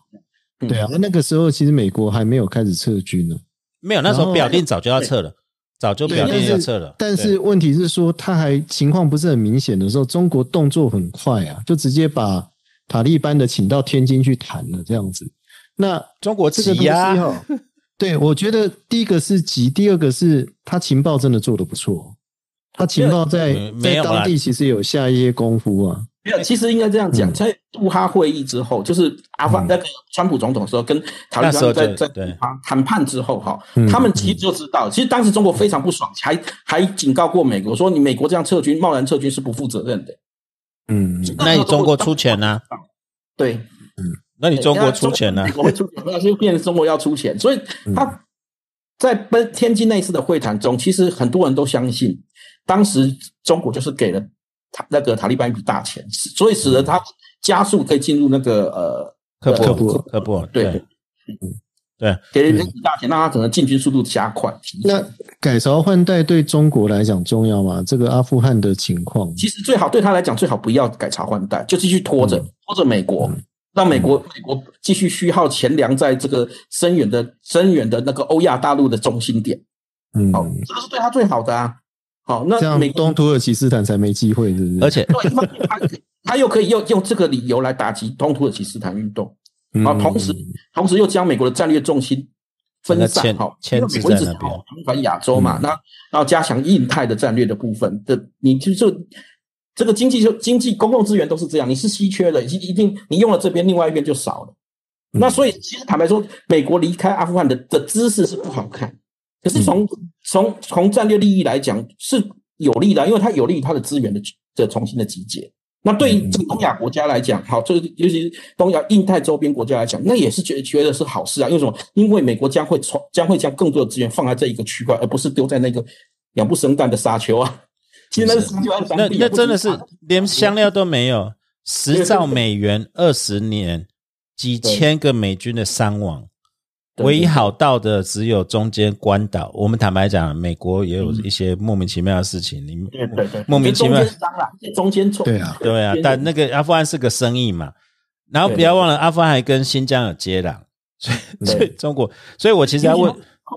嗯对啊，那个时候其实美国还没有开始撤军呢。没有，那时候表定早就要撤了，早就表定要撤了。但是问题是说，他还情况不是很明显的时候，中国动作很快啊，就直接把塔利班的请到天津去谈了，这样子。那中国这个东西对我觉得第一个是急，第二个是他情报真的做得不错，他情报在在当地其实有下一些功夫啊。没有，其实应该这样讲，嗯。在杜哈会议之后，就是阿富汗嗯。那个川普总统的时候，跟塔利班在在谈判之后，哈嗯，他们其实就知道，其实当时中国非常不爽，还还警告过美国说，你美国这样撤军，贸然撤军是不负责任的。嗯，那你中国出钱呢、对，嗯那你中国出钱啊？呐、美国会出钱，那就变成中国要出钱，所以嗯。他在奔天津那次的会谈中，其实很多人都相信，当时中国就是给了塔那个塔利班一笔大钱，所以使得他加速可以进入那个呃科科布布科布对对对，给了一笔大钱，让他可能进军速度加快。那改朝换代对中国来讲重要吗？这个阿富汗的情况，其实最好对他来讲，最好不要改朝换代，就继续拖着、嗯拖着美国，让美国美国继续虚耗钱粮在这个深远的深远的那个欧亚大陆的中心点。嗯，好、这个是对他最好的啊。好，这样那美国东土耳其斯坦才没机会，是不是？而且对他他又可以用用这个理由来打击东土耳其斯坦运动，啊，同时同时又将美国的战略重心分散，好，因为美国一直好重返亚洲嘛，那然后加强印太的战略的部分的，你就就这个经济就经济公共资源都是这样，你是稀缺的，一一定你用了这边，另外一边就少了。那所以其实坦白说，美国离开阿富汗的的姿势是不好看，可是从从从战略利益来讲是有利的，因为它有利于它的资源的的重新的集结。那对于这个东亚国家来讲，好，这个尤其是东亚、印太周边国家来讲，那也是觉觉得是好事啊。因为什么？因为美国将会从将会将更多的资源放在这一个区块，而不是丢在那个养不生蛋的沙丘啊。其实那是那那真的是连香料都没有，十兆美元二十年。几千个美军的伤亡，唯一好到的只有中间关岛。我们坦白讲，美国也有一些莫名其妙的事情。你对对对，莫名其妙伤了，中间错。对啊，对啊。但那个阿富汗是个生意嘛，然后不要忘了，阿富汗还跟新疆有接壤，所以所以中国，所以我其实要问，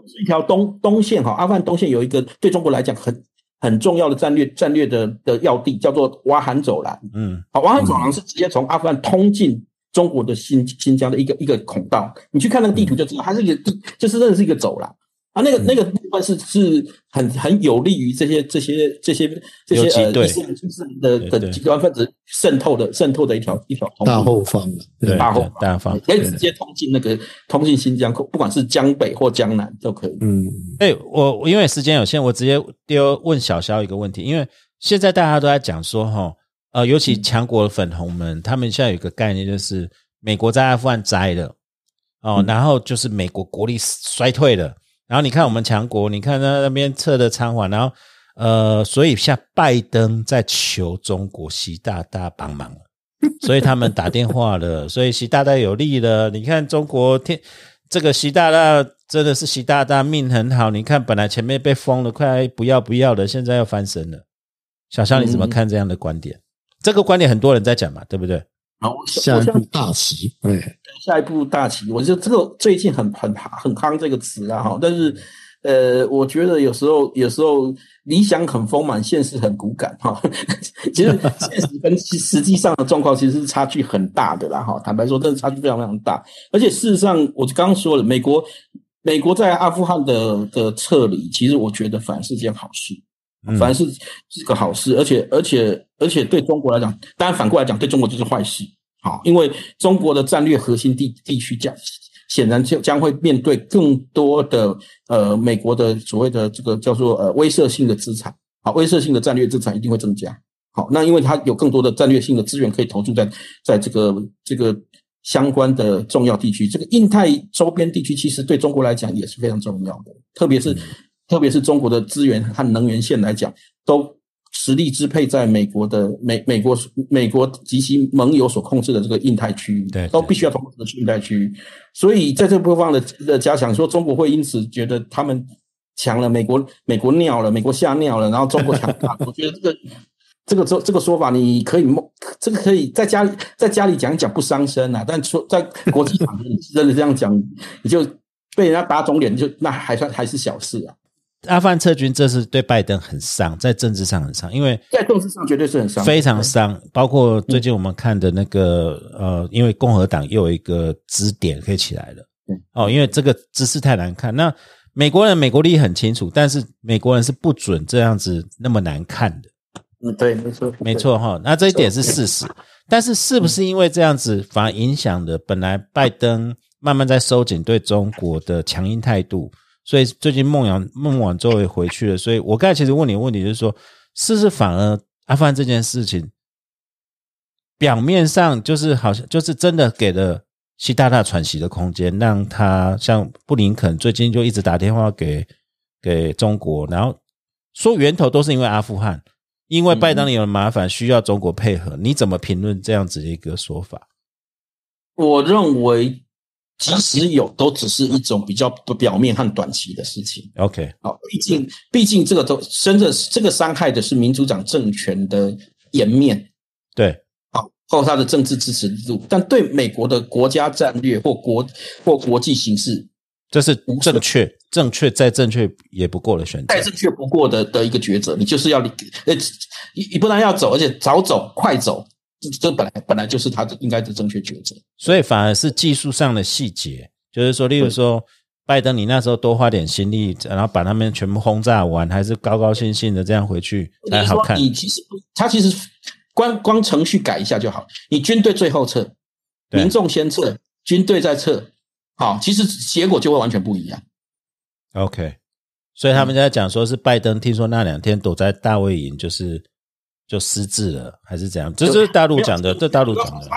是一条东东线哈，阿富汗东线有一个对中国来讲很很重要的战略战略的的要地，叫做瓦罕走廊。嗯，好，瓦罕走廊是直接从阿富汗通进。中国的新新疆的一个一个孔道，你去看那个地图就知道，它是一个就是真的是一个走廊。啊。那个那个部分是是很很有利于这些这些这些这些呃伊斯兰的的极端分子渗透的渗透的一条一条大后方，对。大后大方可以直接通进那个通进新疆，不管是江北或江南都可以。嗯，哎，我因为时间有限，我直接丢问小肖一个问题，因为现在大家都在讲说哈。呃，尤其强国的粉红们，他们现在有一个概念，就是美国在阿富汗栽了，哦，然后就是美国国力衰退了，然后你看我们强国，你看他那边撤的仓皇，然后呃，所以像拜登在求中国习大大帮忙 所以他们打电话了，所以习大大有利了。你看中国天，这个习大大真的是习大大命很好，你看本来前面被封了，快不要不要的，现在要翻身了。小肖，你怎么看这样的观点？这个观点很多人在讲嘛，对不对？好，下一步大棋，对，下一步大棋，我觉得这个最近很很很夯这个词啊，哈，但是呃，我觉得有时候有时候理想很丰满，现实很骨感，哈，其实现实跟实际上的状况其实是差距很大的啦，哈，坦白说，真的差距非常非常大，而且事实上，我刚刚说了，美国美国在阿富汗的的撤离，其实我觉得反而是件好事。反而是是个好事，而且而且而且对中国来讲，当然反过来讲，对中国就是坏事。好，因为中国的战略核心地地区将显然就将会面对更多的呃美国的所谓的这个叫做呃威慑性的资产。好，威慑性的战略资产一定会增加。好，那因为它有更多的战略性的资源可以投注在在这个这个相关的重要地区。这个印太周边地区其实对中国来讲也是非常重要的，特别是。特别是中国的资源和能源线来讲，都实力支配在美国的美美国美国及其盟友所控制的这个印太区域，对，都必须要通过的去印太区域。所以在这部分的的加强，说中国会因此觉得他们强了，美国美国尿了，美国吓尿了，然后中国强大。我觉得这个这个这这个说法，你可以这个可以在家里在家里讲一讲不伤身啊，但说在国际场合你真的这样讲，你就被人家打肿脸，就那还算还是小事啊。阿富汗撤军，这是对拜登很伤，在政治上很伤，因为在政治上绝对是很伤，非常伤。包括最近我们看的那个呃，因为共和党又有一个支点可以起来了，哦，因为这个姿势太难看。那美国人美国利益很清楚，但是美国人是不准这样子那么难看的。嗯，对，没错，没错哈。那这一点是事实，但是是不是因为这样子反而影响了本来拜登慢慢在收紧对中国的强硬态度？所以最近孟阳孟晚舟也回去了，所以我刚才其实问你问题就是说，是不是反而阿富汗这件事情，表面上就是好像就是真的给了习大大喘息的空间，让他像布林肯最近就一直打电话给给中国，然后说源头都是因为阿富汗，因为拜登有了麻烦需要中国配合，你怎么评论这样子的一个说法？我认为。即使有，都只是一种比较表面和短期的事情。OK，好，毕竟毕竟这个都真的这个伤害的是民主党政权的颜面，对，好，或他的政治支持度，但对美国的国家战略或国或国际形势，这是正确、正确再正确也不过的选择，再正确不过的的一个抉择。你就是要你呃，你你不但要走，而且早走、快走，这这本来本来就是他的应该的正确抉择。所以反而是技术上的细节，就是说，例如说，拜登你那时候多花点心力，然后把他们全部轰炸完，还是高高兴兴的这样回去才好看。你其实他其实光光程序改一下就好，你军队最后撤，民众先撤，军队再撤，好，其实结果就会完全不一样。OK，所以他们在讲说是拜登，听说那两天躲在大卫营，就是就失智了，还是怎样？这是大陆讲的，这大陆讲的。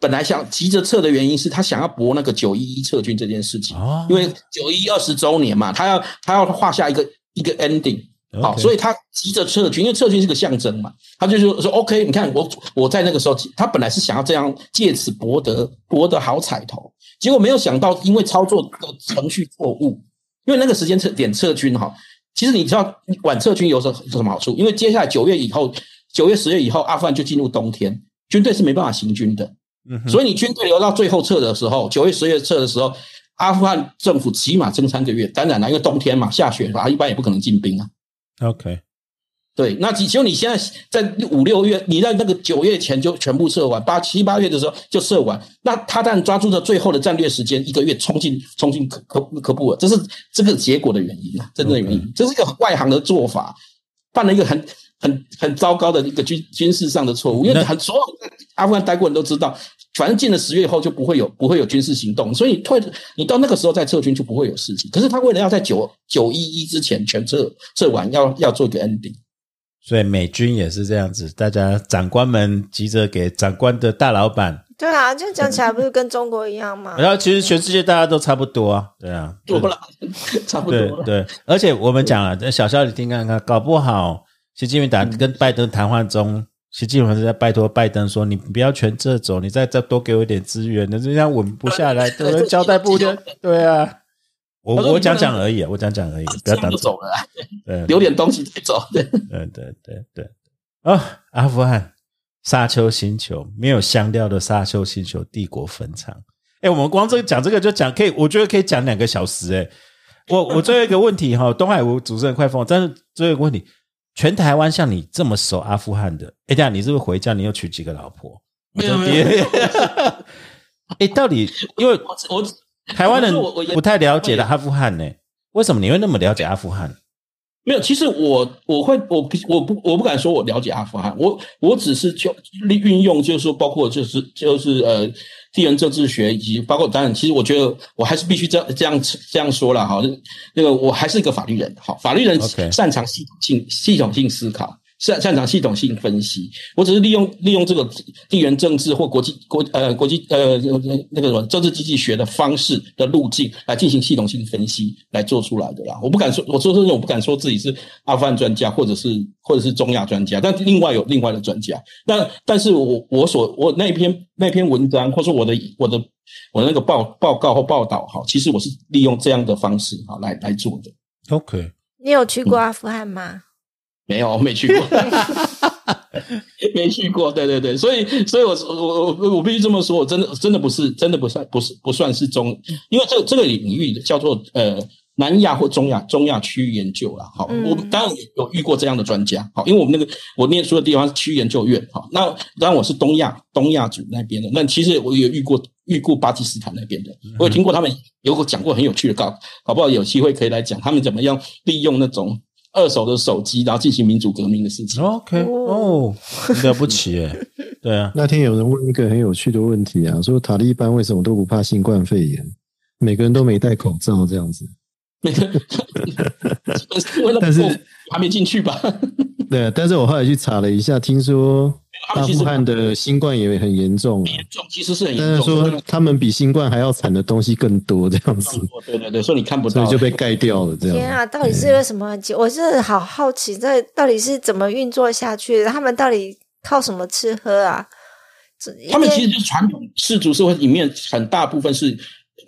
本来想急着撤的原因是他想要搏那个九一一撤军这件事情，因为九一二十周年嘛，他要他要画下一个一个 ending，好，所以他急着撤军，因为撤军是个象征嘛，他就说说 OK，你看我我在那个时候，他本来是想要这样借此博得博得好彩头，结果没有想到因为操作的程序错误，因为那个时间撤点撤军哈，其实你知道晚撤军有什有什么好处？因为接下来九月以后，九月十月以后，阿富汗就进入冬天，军队是没办法行军的。所以你军队留到最后撤的时候，九月、十月撤的时候，阿富汗政府起码撑三个月。当然了，因为冬天嘛，下雪，啊，一般也不可能进兵啊。OK，对，那只就你现在在五六月，你在那个九月前就全部撤完，八七八月的时候就撤完。那他但抓住了最后的战略时间，一个月冲进冲进科科科布尔，这是这个结果的原因啊，真正的原因，这是一个外行的做法，犯了一个很很很糟糕的一个军军事上的错误，因为很所有阿富汗待过人都知道。反正进了十月以后就不会有不会有军事行动，所以你退你到那个时候再撤军就不会有事情。可是他为了要在九九一一之前全撤撤完，要要做一个 ending，所以美军也是这样子，大家长官们急着给长官的大老板。对啊，这样讲起来不是跟中国一样吗？然后其实全世界大家都差不多啊，对啊，多了 差不多。对，而且我们讲了，小肖你听看看，搞不好习近平打跟拜登谈话中。习近平是在拜托拜登说：“你不要全撤走，你再再多给我一点资源，那这样稳不下来，对不对？交代不的，对啊。我我讲讲而已，我讲讲而已，不要当走了，对，留点东西再走。对对对对对。啊，阿富汗沙丘星球没有香料的沙丘星球帝国坟场。哎，我们光这个讲这个就讲可以，我觉得可以讲两个小时。哎，我我最后一个问题哈，东海吴主持人快疯，但是最后一个问题。全台湾像你这么熟阿富汗的，哎，这样你是不是回家？你又娶几个老婆？没有没有。哎，到底因为我台湾人不太了解的阿富汗呢？为什么你会那么了解阿富汗？没有，其实我我会我我不我不敢说我了解阿富汗，我我只是就运用，就是说包括就是就是呃。地缘政治学以及包括当然，其实我觉得我还是必须这样这样这样说了哈。那个我还是一个法律人，好，法律人擅长系统性系统性思考。擅擅长系统性分析，我只是利用利用这个地缘政治或国际国呃国际呃那个什么政治经济学的方式的路径来进行系统性分析来做出来的啦。我不敢说，我说真的，我不敢说自己是阿富汗专家，或者是或者是中亚专家，但另外有另外的专家。那但是我我所我那篇那篇文章，或者说我的我的我的那个报报告或报道哈，其实我是利用这样的方式哈来来做的。OK，你有去过阿富汗吗？没有，没去过，没去过。对对对，所以，所以我我我我必须这么说，我真的真的不是，真的不算，不是不算是中，因为这这个领域叫做呃南亚或中亚中亚区域研究啦。好，我当然有遇过这样的专家。好，因为我们那个我念书的地方是区域研究院。好，那当然我是东亚东亚组那边的。那其实我也遇过遇过巴基斯坦那边的，我有听过他们有过讲过很有趣的告，好不好？有机会可以来讲他们怎么样利用那种。二手的手机，然后进行民主革命的事情。OK，哦，了不起哎，对啊。那天有人问一个很有趣的问题啊，说塔利班为什么都不怕新冠肺炎？每个人都没戴口罩这样子。但是还没进去吧？对，但是我后来去查了一下，听说。阿富汗的新冠也很严重，严重其实是很严重。但是说他们比新冠还要惨的东西更多，这样子。对对对，说你看不到，所以就被盖掉了。这样。天啊，到底是个什么？我是好好奇，这到底是怎么运作下去？他们到底靠什么吃喝啊？他们其实就是传统氏族社会里面很大部分是。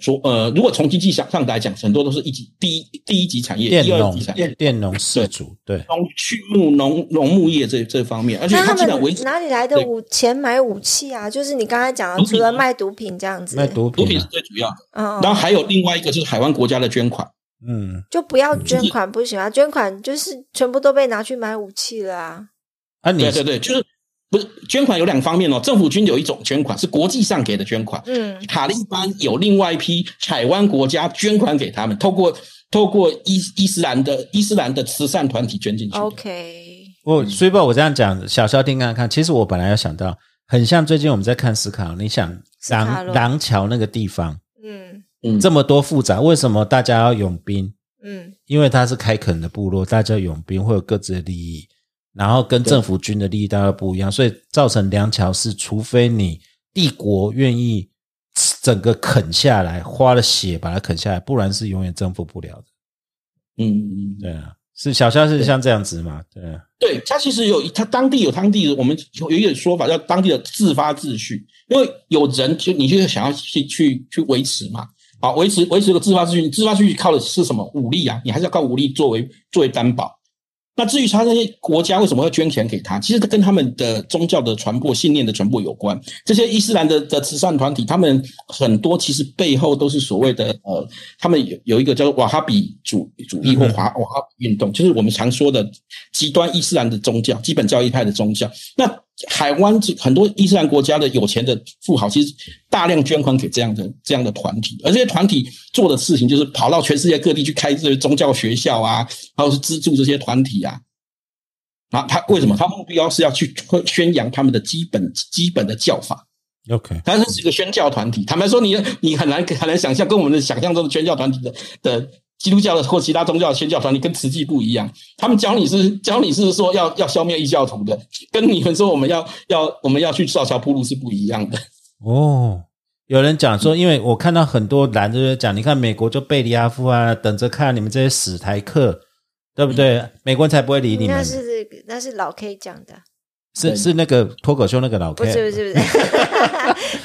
说呃，如果从经济上上来讲，很多都是一级第一第一级产业，第二级产业，电农氏族，对，农畜牧农农牧业这这方面，而且他们哪里来的武钱买武器啊？就是你刚才讲的，除了卖毒品这样子，卖毒品是最主要的。嗯，然后还有另外一个就是海湾国家的捐款，嗯，就不要捐款不行啊，捐款就是全部都被拿去买武器了啊。啊，你对对对，就是不是捐款有两方面哦，政府军有一种捐款是国际上给的捐款，嗯塔利班有另外一批海湾国家捐款给他们，透过透过伊伊斯兰的伊斯兰的慈善团体捐进去。，OK，我所以吧，我这样讲，小肖听看看。其实我本来要想到，很像最近我们在看斯卡，你想廊廊桥那个地方嗯嗯，这么多复杂，为什么大家要拥兵？嗯因为他是开垦的部落，大家拥兵会有各自的利益，然后跟政府军的利益大概不一样，所以造成梁桥是，除非你帝国愿意整个啃下来，花了血把它啃下来，不然是永远征服不了的。嗯嗯嗯，对啊，是小肖是像这样子嘛？对啊，对，它其实有它当地有当地的，我们有一个说法叫当地的自发秩序，因为有人就你就想要去去去维持嘛，好维持维持个自发秩序，自发秩序靠的是什么武力啊？你还是要靠武力作为作为担保。那至于他那些国家为什么会捐钱给他，其实跟他们的宗教的传播、信念的传播有关。这些伊斯兰的的慈善团体，他们很多其实背后都是所谓的呃，他们有有一个叫做瓦哈比主主义或华瓦哈比运动，就是我们常说的极端伊斯兰的宗教、基本教义派的宗教。那海湾这很多伊斯兰国家的有钱的富豪，其实大量捐款给这样的这样的团体，而这些团体做的事情就是跑到全世界各地去开这些宗教学校啊，还有是资助这些团体啊。啊，他为什么？他目标是要去宣扬他们的基本基本的教法。OK，它是一个宣教团体。坦白说你，你很难很难想象，跟我们的想象中的宣教团体的的基督教的或其他宗教的宣教团体跟慈济不一样。他们教你是教你是说要要消灭异教徒的，跟你们说我们要要我们要去造桥铺路是不一样的。哦，有人讲说，因为我看到很多男的讲，你看美国就贝利阿夫啊，等着看你们这些死台客，对不对？美国人才不会理你们。那是这个那是老 K 讲的，是是那个脱口秀那个老 K，不是不是不是，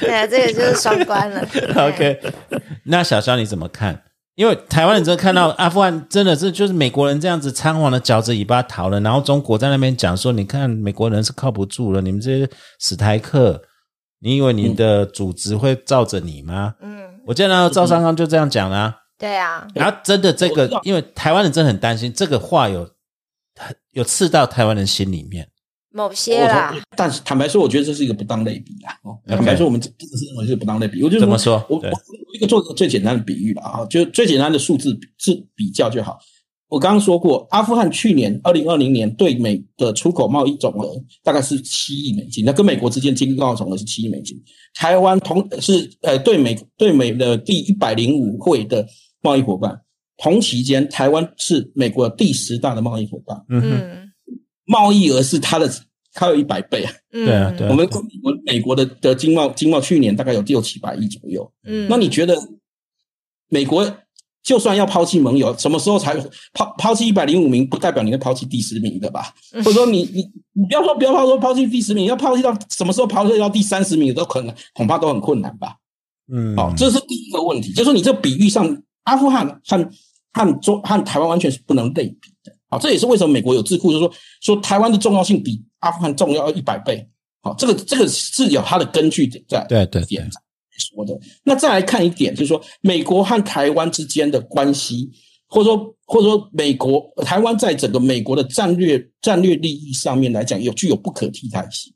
对啊，这个就是双关了。OK，那小肖你怎么看？因为台湾人真的看到阿富汗真的是就是美国人这样子仓皇的绞着尾巴逃了，然后中国在那边讲说，你看美国人是靠不住了，你们这些死台客，你以为你的组织会罩着你吗？嗯，我见到赵尚刚就这样讲啦、对啊，然后真的这个因为台湾人真的很担心这个话有有刺到台湾人心里面。某些啦，但是坦白说，我觉得这是一个不当类比啦。哦，坦白说，我们真的是认为是不当类比。我就怎么说我我我一个做个最简单的比喻了啊，就最简单的数字是比较就好。我刚刚说过，阿富汗去年二零二零年对美的出口贸易总额大概是七亿美金，那跟美国之间经贸总额是七亿美金。台湾同是呃对美对美的第一百零五会的贸易伙伴，同期间台湾是美国第十大的贸易伙伴，嗯哼，嗯贸易额是它的它有一百倍啊。嗯，对啊对啊我们我们美国的的经贸经贸去年大概有六七百亿左右。嗯，那你觉得美国就算要抛弃盟友，什么时候才抛抛弃一百零五名？不代表你会抛弃第十名的吧？或者说你你你不要说不要抛说抛弃第十名，要抛弃到什么时候抛弃到第三十名都可能恐怕都很困难吧？嗯，好、这是第一个问题，就是说你这比喻上，阿富汗和和中和台湾完全是不能类比的。好，这也是为什么美国有智库就说说台湾的重要性比阿富汗重要一百倍。好，这个这个是有它的根据在对对对点说的。那再来看一点，就是说美国和台湾之间的关系，或者说或者说美国台湾在整个美国的战略战略利益上面来讲，有具有不可替代性。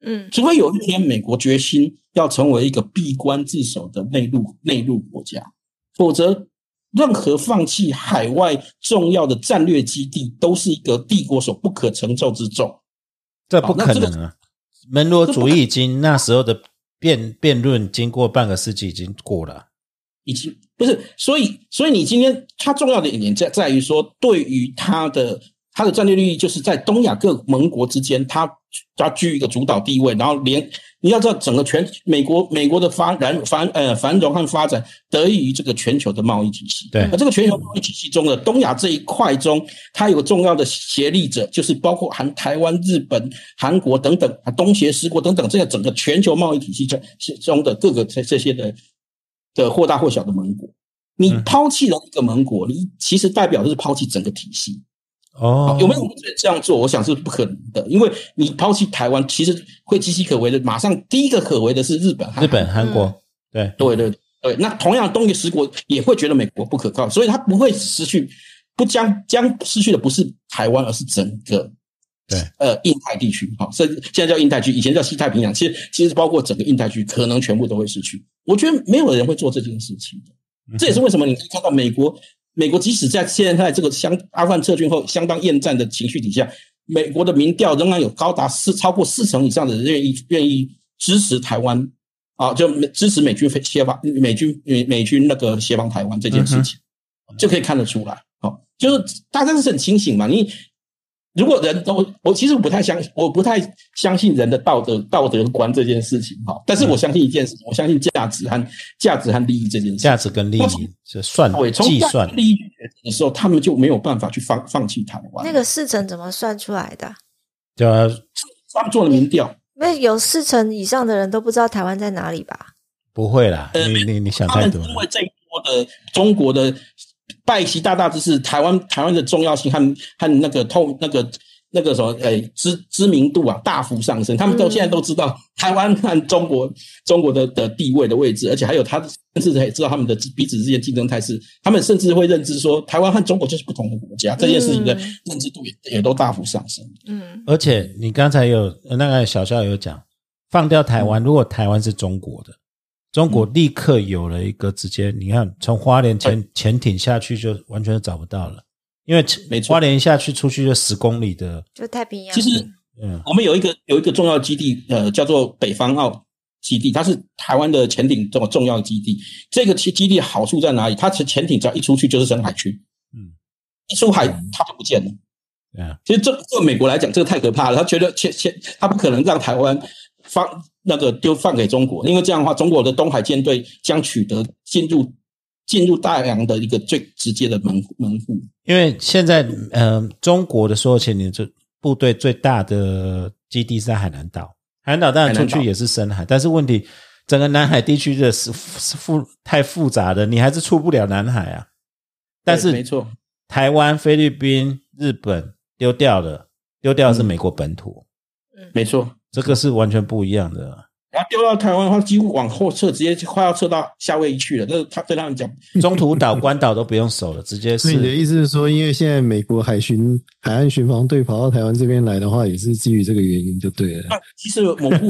嗯除非有一天美国决心要成为一个闭关自守的内陆内陆国家，否则任何放弃海外重要的战略基地，都是一个帝国所不可承受之重。这不可能啊！门罗主义已经那时候的辩辩论，经过半个世纪已经过了。已经不是，所以所以你今天它重要的一点在在于说，对于它的它的战略利益，就是在东亚各盟国之间，它它居一个主导地位，然后连你要知道整个全美国美国的发展繁呃繁荣和发展得益于这个全球的贸易体系。对而这个全球贸易体系中的东亚这一块中，它有个重要的协力者，就是包括含台湾、日本、韩国等等啊，东协十国等等，这个整个全球贸易体系中中的各个这这些的的或大或小的盟国。你嗯抛弃了一个盟国，你其实代表的是抛弃整个体系。哦，有没有人这样做？我想是不可能的，因为你抛弃台湾，其实会岌岌可危的。马上第一个可危的是日本日本、韩韩国？对，对对对，那同样东野十国也会觉得美国不可靠，所以他不会失去，不将将失去的不是台湾，而是整个对，呃，印太地区，好，甚至现在叫印太区，以前叫西太平洋，其实其实包括整个印太区，可能全部都会失去。我觉得没有人会做这件事情的，这也是为什么你可以看到美国，美国即使在现在这个相阿富汗撤军后相当厌战的情绪底下，美国的民调仍然有高达四超过四成以上的人愿意愿意支持台湾啊，就支持美军协防美军美美军那个协防台湾这件事情，就可以看得出来，好，就是大家是很清醒嘛，你。如果人都，我其实不太相信，我不太相信人的道德道德观这件事情哈。但是我相信一件事情，我相信价值和价值和利益这件事。价值跟利益是算计算利益的时候，他们就没有办法去放放弃台湾。那个四成怎么算出来的？对啊，他们做了民调，那有四成以上的人都不知道台湾在哪里吧？不会啦，你你你想太多。因为这一波的中国的。拜习大大之是台湾台湾的重要性和和那个透那个那个什么诶知知名度啊大幅上升，他们都现在都知道台湾和中国 中国的的地位的位置，而且还有他甚至也知道他们的彼此之间竞争态势，他们甚至会认知说台湾和中国就是不同的国家，这件事情的认知度也也都大幅上升。嗯，而且你刚才有那个小肖有讲，放掉台湾，如果台湾是中国的。中国立刻有了一个直接，你看从花莲潜潜艇下去就完全找不到了，因为花莲下去出去就十公里的，就太平洋。其实，嗯，我们有一个有一个重要基地，呃，叫做北方澳基地，它是台湾的潜艇这么重要基地。这个基基地好处在哪里？它潜潜艇只要一出去就是深海区，嗯，一出海它就不见了。对啊，其实这对美国来讲，这个太可怕了。他觉得潜潜，他不可能让台湾放。那个丢放给中国，因为这样的话，中国的东海舰队将取得进入进入大洋的一个最直接的门门户。因为现在，呃，中国的所有潜艇这部队最大的基地是在海南岛，海南岛当然出去也是深海，但是问题整个南海地区的是复太复杂的，你还是出不了南海啊。但是没错，台湾、菲律宾、日本丢掉了，丢掉是美国本土。嗯，没错。这个是完全不一样的。然后丢到台湾的话，几乎往后撤，直接快要撤到夏威夷去了。那他对他们讲，中途岛、关岛都不用守了，直接是。你的意思是说，因为现在美国海巡海岸巡防队跑到台湾这边来的话，也是基于这个原因就对了。其实某部分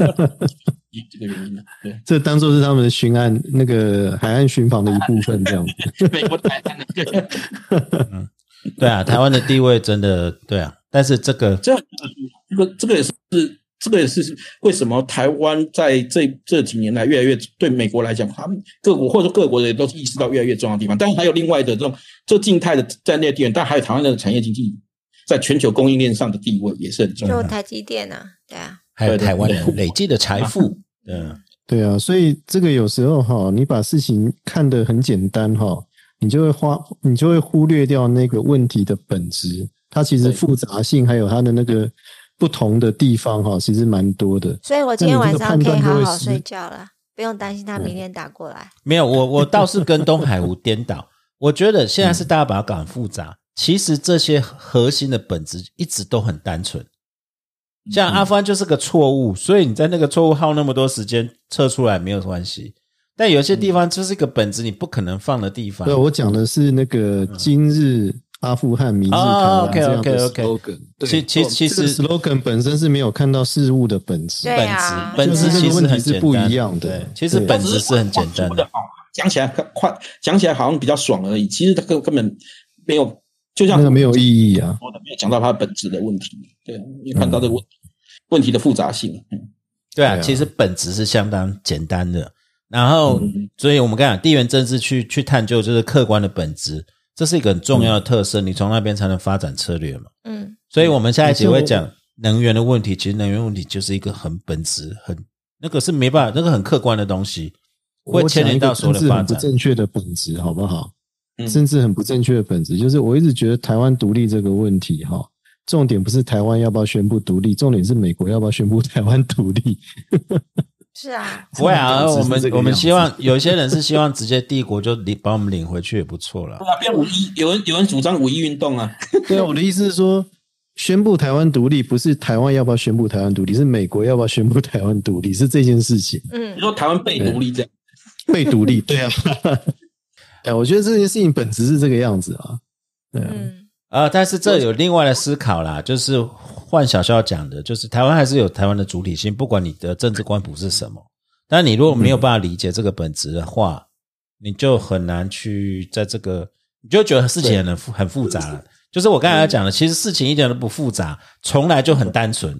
这个原因呢，对，这当做是他们的巡岸那个海岸巡防的一部分，这样子。美国台湾的，嗯，对啊，台湾的地位真的对啊，但是这个这这个这个也是。这个也是为什么台湾在这这几年来越来越对美国来讲，他们各国或者各国也都意识到越来越重要的地方。当然还有另外的这种这静态的战略地位，但还有台湾的产业经济在全球供应链上的地位也是很重要。就台积电啊，对啊，还有台湾累积的财富，嗯，对啊，所以这个有时候哈，你把事情看得很简单哈，你就会花，你就会忽略掉那个问题的本质，它其实复杂性还有它的那个。不同的地方哈，其实蛮多的。所以我今天晚上可以好好睡觉了，不用担心他明天打过来。没有，我我倒是跟东海湖颠倒。我觉得现在是大家把它搞很复杂，其实这些核心的本质一直都很单纯。像阿富汗就是个错误，所以你在那个错误耗那么多时间测出来没有关系。但有些地方就是一个本质，你不可能放的地方。对，我讲的是那个今日。阿富汗、明日台湾这样的 slogan，其其其实 slogan 本身是没有看到事物的本质，本质本质其实很是不一样的。其实本质是很简单的。讲起来快，讲起来好像比较爽而已。其实它根根本没有，就像那个没有意义啊。没有讲到它本质的问题，对，你看到这个问问题的复杂性。对啊，其实本质是相当简单的。然后，所以我们刚讲地缘政治去去探究，就是客观的本质。这是一个很重要的特色，你从那边才能发展策略嘛。嗯，所以我们下一集会讲能源的问题。其实能源问题就是一个很本质、很那个是没办法，那个很客观的东西，会牵连到所有的发展。不正确的本质，好不好？甚至很不正确的本质，就是我一直觉得台湾独立这个问题，哈，重点不是台湾要不要宣布独立，重点是美国要不要宣布台湾独立。是啊，不会啊，我们我们希望有一些人是希望直接帝国就领把我们领回去也不错了。变五一，有人有人主张五一运动啊。对啊，我的意思是说，宣布台湾独立不是台湾要不要宣布台湾独立，是美国要不要宣布台湾独立，是这件事情。嗯，你说台湾被独立这样，被独立，对啊。哎，我觉得这件事情本质是这个样子啊。对啊。呃，但是这有另外的思考啦，就是换小肖讲的，就是台湾还是有台湾的主体性，不管你的政治光谱是什么。但你如果没有办法理解这个本质的话，你就很难去在这个，你就觉得事情很复很复杂了。就是我刚才讲的，其实事情一点都不复杂，从来就很单纯，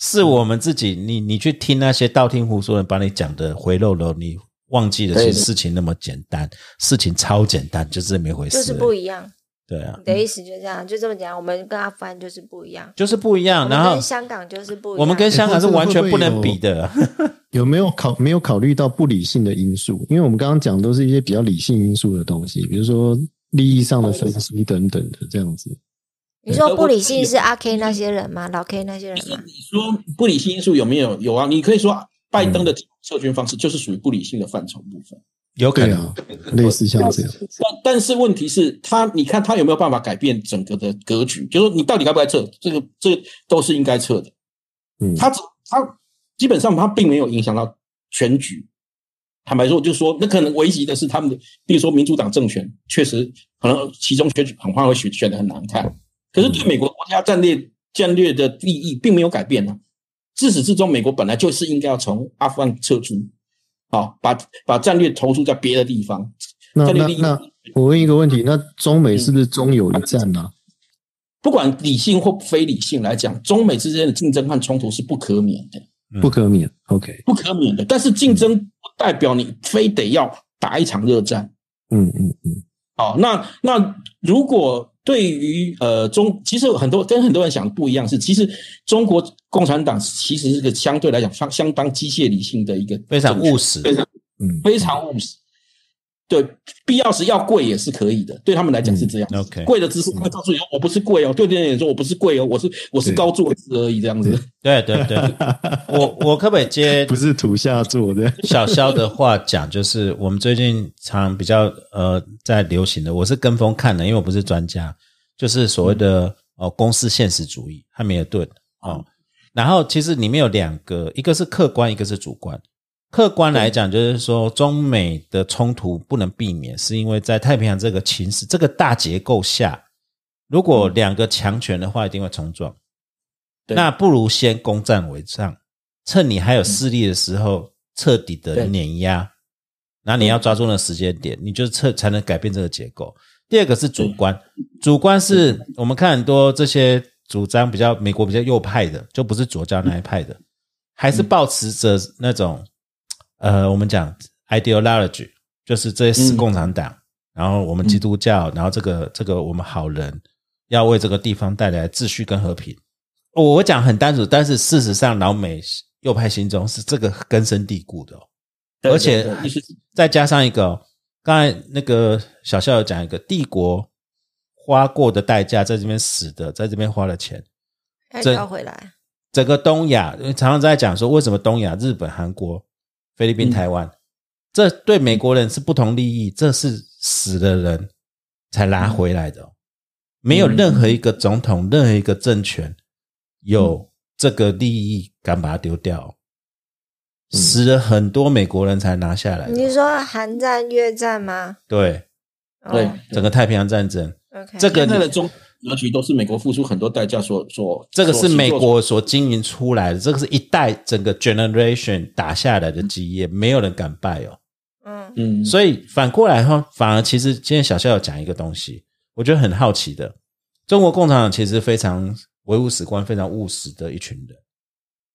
是我们自己，你你去听那些道听途说人把你讲的回漏了，你忘记了，其实事情那么简单，事情超简单，就这么一回事，就是不一样。对啊，你的意思就这样，就这么讲。我们跟阿富汗就是不一样，就是不一样。然后跟香港就是不一样。我们跟香港是完全不能比的。有没有考没有考虑到不理性的因素？因为我们刚刚讲都是一些比较理性因素的东西，比如说利益上的分析等等的这样子。你说不理性是阿 K 那些人吗？老 K 那些人吗？你说不理性因素有没有？有啊，你可以说拜登的授权方式就是属于不理性的范畴部分。有可能，啊，类似像这样。但但是问题是，他你看他有没有办法改变整个的格局？就是说你到底该不该撤？这个这个都是应该撤的。嗯，他只他基本上他并没有影响到全局。坦白说，就是说，那可能危及的是他们的，比如说民主党政权，确实可能其中选举很快会选选的很难看。可是对美国国家战略战略的利益并没有改变呢、自始至终，美国本来就是应该要从阿富汗撤出，好，把把战略投注在别的地方。那那那我问一个问题，那中美是不是终有一战呢、不管理性或非理性来讲，中美之间的竞争和冲突是不可免的，嗯不可免。OK，不可免的。但是竞争不代表你非得要打一场热战。嗯嗯嗯，好，那那如果对于呃中，其实很多跟很多人想的不一样是，其实中国共产党其实是个相对来讲相相当机械理性的一个非常务实。非常嗯非常务实。对，必要时要跪也是可以的，对他们来讲是这样子。OK 跪的姿势会告诉你，我不是跪哦，对别人说我不是跪哦，我是我是高坐姿而已，这样子。对对对，我我可不可以接不是土下坐的。小肖的话讲，就是我们最近常比较呃在流行的，我是跟风看的，因为我不是专家，就是所谓的哦公司现实主义汉密尔顿哦。然后其实里面有两个，一个是客观，一个是主观。客观来讲，就是说中美的冲突不能避免，是因为在太平洋这个情势、这个大结构下，如果两个强权的话，一定会冲撞。对那不如先攻占为上，趁你还有势力的时候，彻底的碾压。然后你要抓住那时间点，你就彻才能改变这个结构。第二个是主观，主观是我们看很多这些主张比较美国比较右派的，就不是左交那一派的，还是抱持着那种呃，我们讲 ideology，就是这些死共产党，然后我们基督教，然后这个这个我们好人要为这个地方带来秩序跟和平。我我讲很单纯，但是事实上，老美右派心中是这个根深蒂固的、哦，对而且再加上一个哦，刚才那个小校有讲一个帝国花过的代价，在这边死的，在这边花了钱，还这要回来。整个东亚因为常常在讲说，为什么东亚、日本、韩国、菲律宾、嗯。台湾，这对美国人是不同利益，这是死的人才拿回来的哦、没有任何一个总统、任何一个政权有这个利益敢把它丢掉哦、死了很多美国人才拿下来哦。你是说韩战、越战吗？对，对哦整个太平洋战争，，OK，这个现在的中格局都是美国付出很多代价所所，这个是美国所经营出来的，这个是一代整个 generation 打下来的基业，没有人敢败哦。嗯嗯，所以反过来哈，反而其实今天小夏有讲一个东西，我觉得很好奇的，中国共产党其实非常唯物史观、非常务实的一群人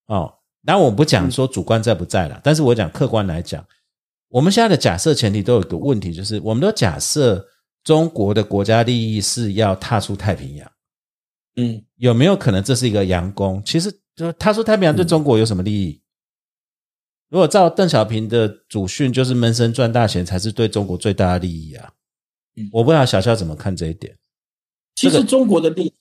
哦。当然我不讲说主观在不在了，但是我讲客观来讲，我们现在的假设前提都有一个问题，就是我们都假设中国的国家利益是要踏出太平洋。嗯有没有可能这是一个佯攻？其实，就他说太平洋对中国有什么利益？如果照邓小平的祖训，就是闷声赚大钱才是对中国最大的利益啊嗯！我不知道小肖怎么看这一点。其实中国的利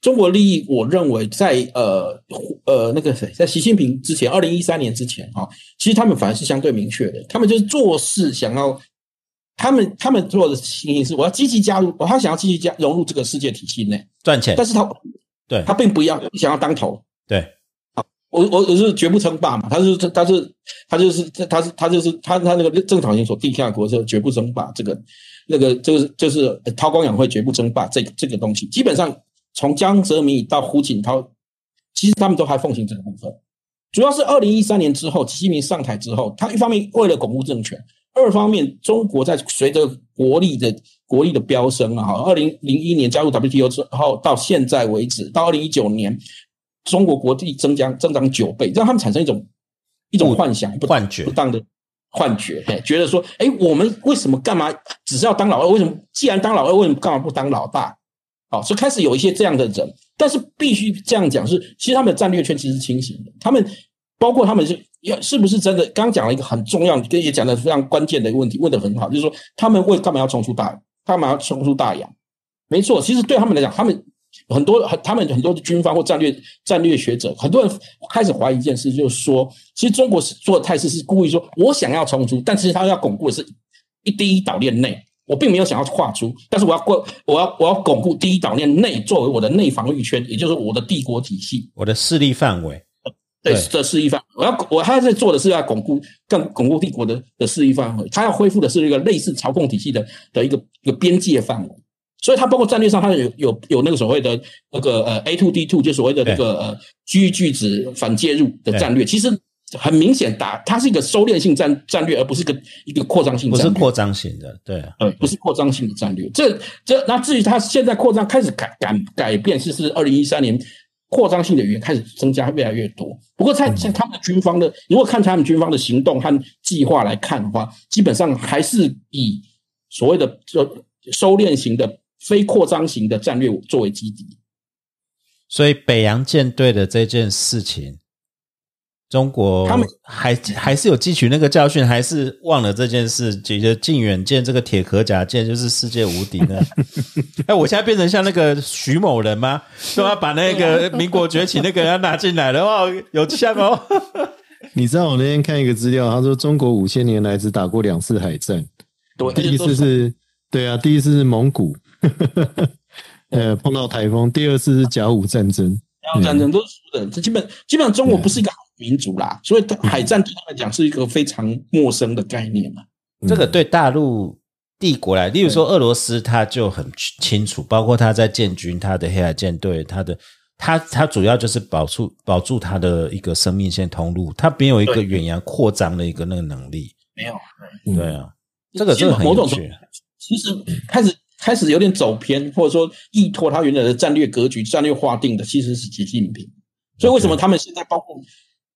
中国利益，我认为在呃呃那个谁，在习近平之前，二零一三年之前啊、其实他们反而是相对明确的，他们就是做事想要，他们他们做的情形是，我要积极加入，他想要积极加融入这个世界体系内，赚钱。但，是他对。他并不要想要当头，对，我我我是绝不称霸嘛，他是他是他就是他是他就是他他那个正常性所定下的国策绝不称霸，这个那个就是就是呃韬光养晦，绝不称霸这这个东西，基本上从江泽民到胡锦涛，其实他们都还奉行这个部分。主要是二零一三年之后，习近平上台之后，他一方面为了巩固政权，二方面中国在随着国力的国力的飙升啊，哈，二零零一年加入 WTO 之后，到现在为止，到二零一九年，中国国力增加增长九倍，让他们产生一种一种幻想、不幻觉不当的幻觉，嘿，觉得说，哎，我们为什么干嘛只是要当老二？为什么既然当老二，为什么干嘛不当老大？好，所以开始有一些这样的人，但是必须这样讲是，其实他们的战略圈其实是清醒的，他们包括他们是要是不是真的？刚刚讲了一个很重要，跟也讲的非常关键的一个问题，问的很好，就是说他们为干嘛要冲出大，干嘛要冲出大洋？没错，其实对他们来讲，他们很多很他们很多的军方或战略战略学者，很多人开始怀疑一件事，就是说，其实中国是做的态势是故意说，我想要冲出，但其实他要巩固的是一第一岛链内。我并没有想要跨出，但是我要过，我要我要巩固第一岛链内作为我的内防御圈，也就是我的帝国体系。我的势力范围，对对的势力范围，我要我他在做的是要巩固更巩固帝国的的势力范围，他要恢复的是一个类似操控体系的的一个一个边界范围。所以，它包括战略上，它有有有那个所谓的那个呃 A two D two，就所谓的那个呃区域拒止反介入的战略，其实很明显打它是一个收敛性战战略，而不是一个一个扩张性战略。不是扩张型的，对啊，呃，不是扩张性的战略。这这那至于它现在扩张开始改改改变，是是二零一三年扩张性的语言开始增加越来越多。不过在像他们的军方的，如果看他们军方的行动和计划来看的话，基本上还是以所谓的就收敛型的非扩张型的战略作为基底。所以北洋舰队的这件事情，中国他们还还是有汲取那个教训，还是忘了这件事，觉得靖远舰这个铁壳甲舰就是世界无敌的？哎，我现在变成像那个徐某人吗？都要把那个民国崛起那个要拿进来的话，有像哦。你知道我那天看一个资料，他说中国五千年来只打过两次海战，对，第一次是，对啊，第一次是蒙古，呃，碰到台风；第二次是甲午战争。甲午战争都是输的，这基本基本上中国不是一个好民族啦，所以海战对他们来讲是一个非常陌生的概念嘛。这个对大陆帝国来，例如说俄罗斯，他就很清楚，包括他在建军，他的黑海舰队，他的他他主要就是保住保住他的一个生命线通路，他没有一个远洋扩张的一个那个能力。没有，对啊，这个这个很有趣。其实开始开始有点走偏，或者说依托他原来的战略格局、战略划定的，其实是习近平。所以为什么他们现在包括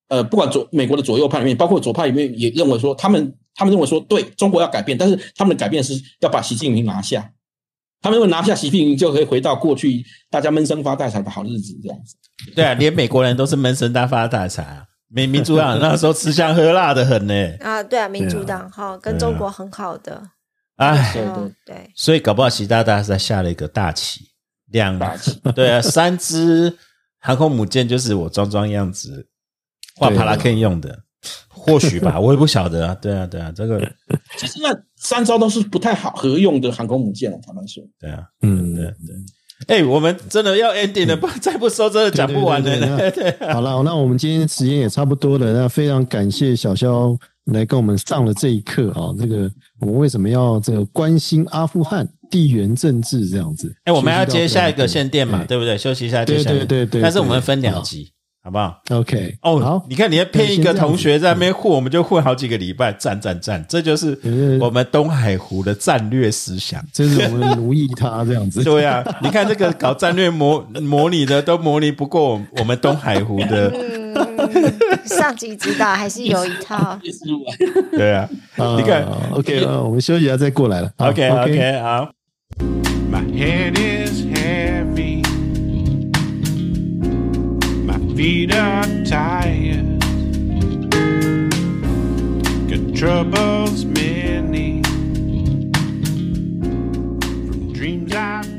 呃，不管左美国的左右派里面，包括左派里面也认为说，他们他们认为说，对中国要改变，但是他们的改变是要把习近平拿下。他们认为拿下习近平就可以回到过去大家闷声发大财的好日子这样子。对啊，连美国人都是闷声大发大财啊。民民主党那时候吃香喝辣的很呢。啊，对啊，民主党哈跟中国很好的，哎，对对对，所以搞不好习大大是在下了一个大棋，两大棋对啊，三支航空母舰就是我装装样子画对帕拉 K 用的，或许吧，我也不晓得啊。对啊，对啊，这个 其实那三招都是不太好合用的航空母舰了，坦白说。对啊，嗯，对对。哎，我们真的要 ending 了，不再不说真的讲不完的呢。对对对 好了，那我们今天时间也差不多了，那非常感谢小肖来跟我们上了这一课啊。这个我们为什么要这个关心阿富汗地缘政治这样子？哎，我们要接下一个限电嘛，哎对不对？休息一下，接下来对对对对但是我们分两集，好不好？OK，哦，好，你看，你要骗一个同学在那边混，我们就混好几个礼拜，赞赞赞！这就是 嗯我们东海湖的战略思想。这是我们奴役他这样子。对啊，你看这个搞战略模模拟的都模拟不过我们我们东海湖的，嗯，上级指导还是有一套。对啊，啊你看，OK，呃我们休息一下再过来了。好 OK OK 好。My head is heavy. Feet are tired. Got troubles many. From dreams I've.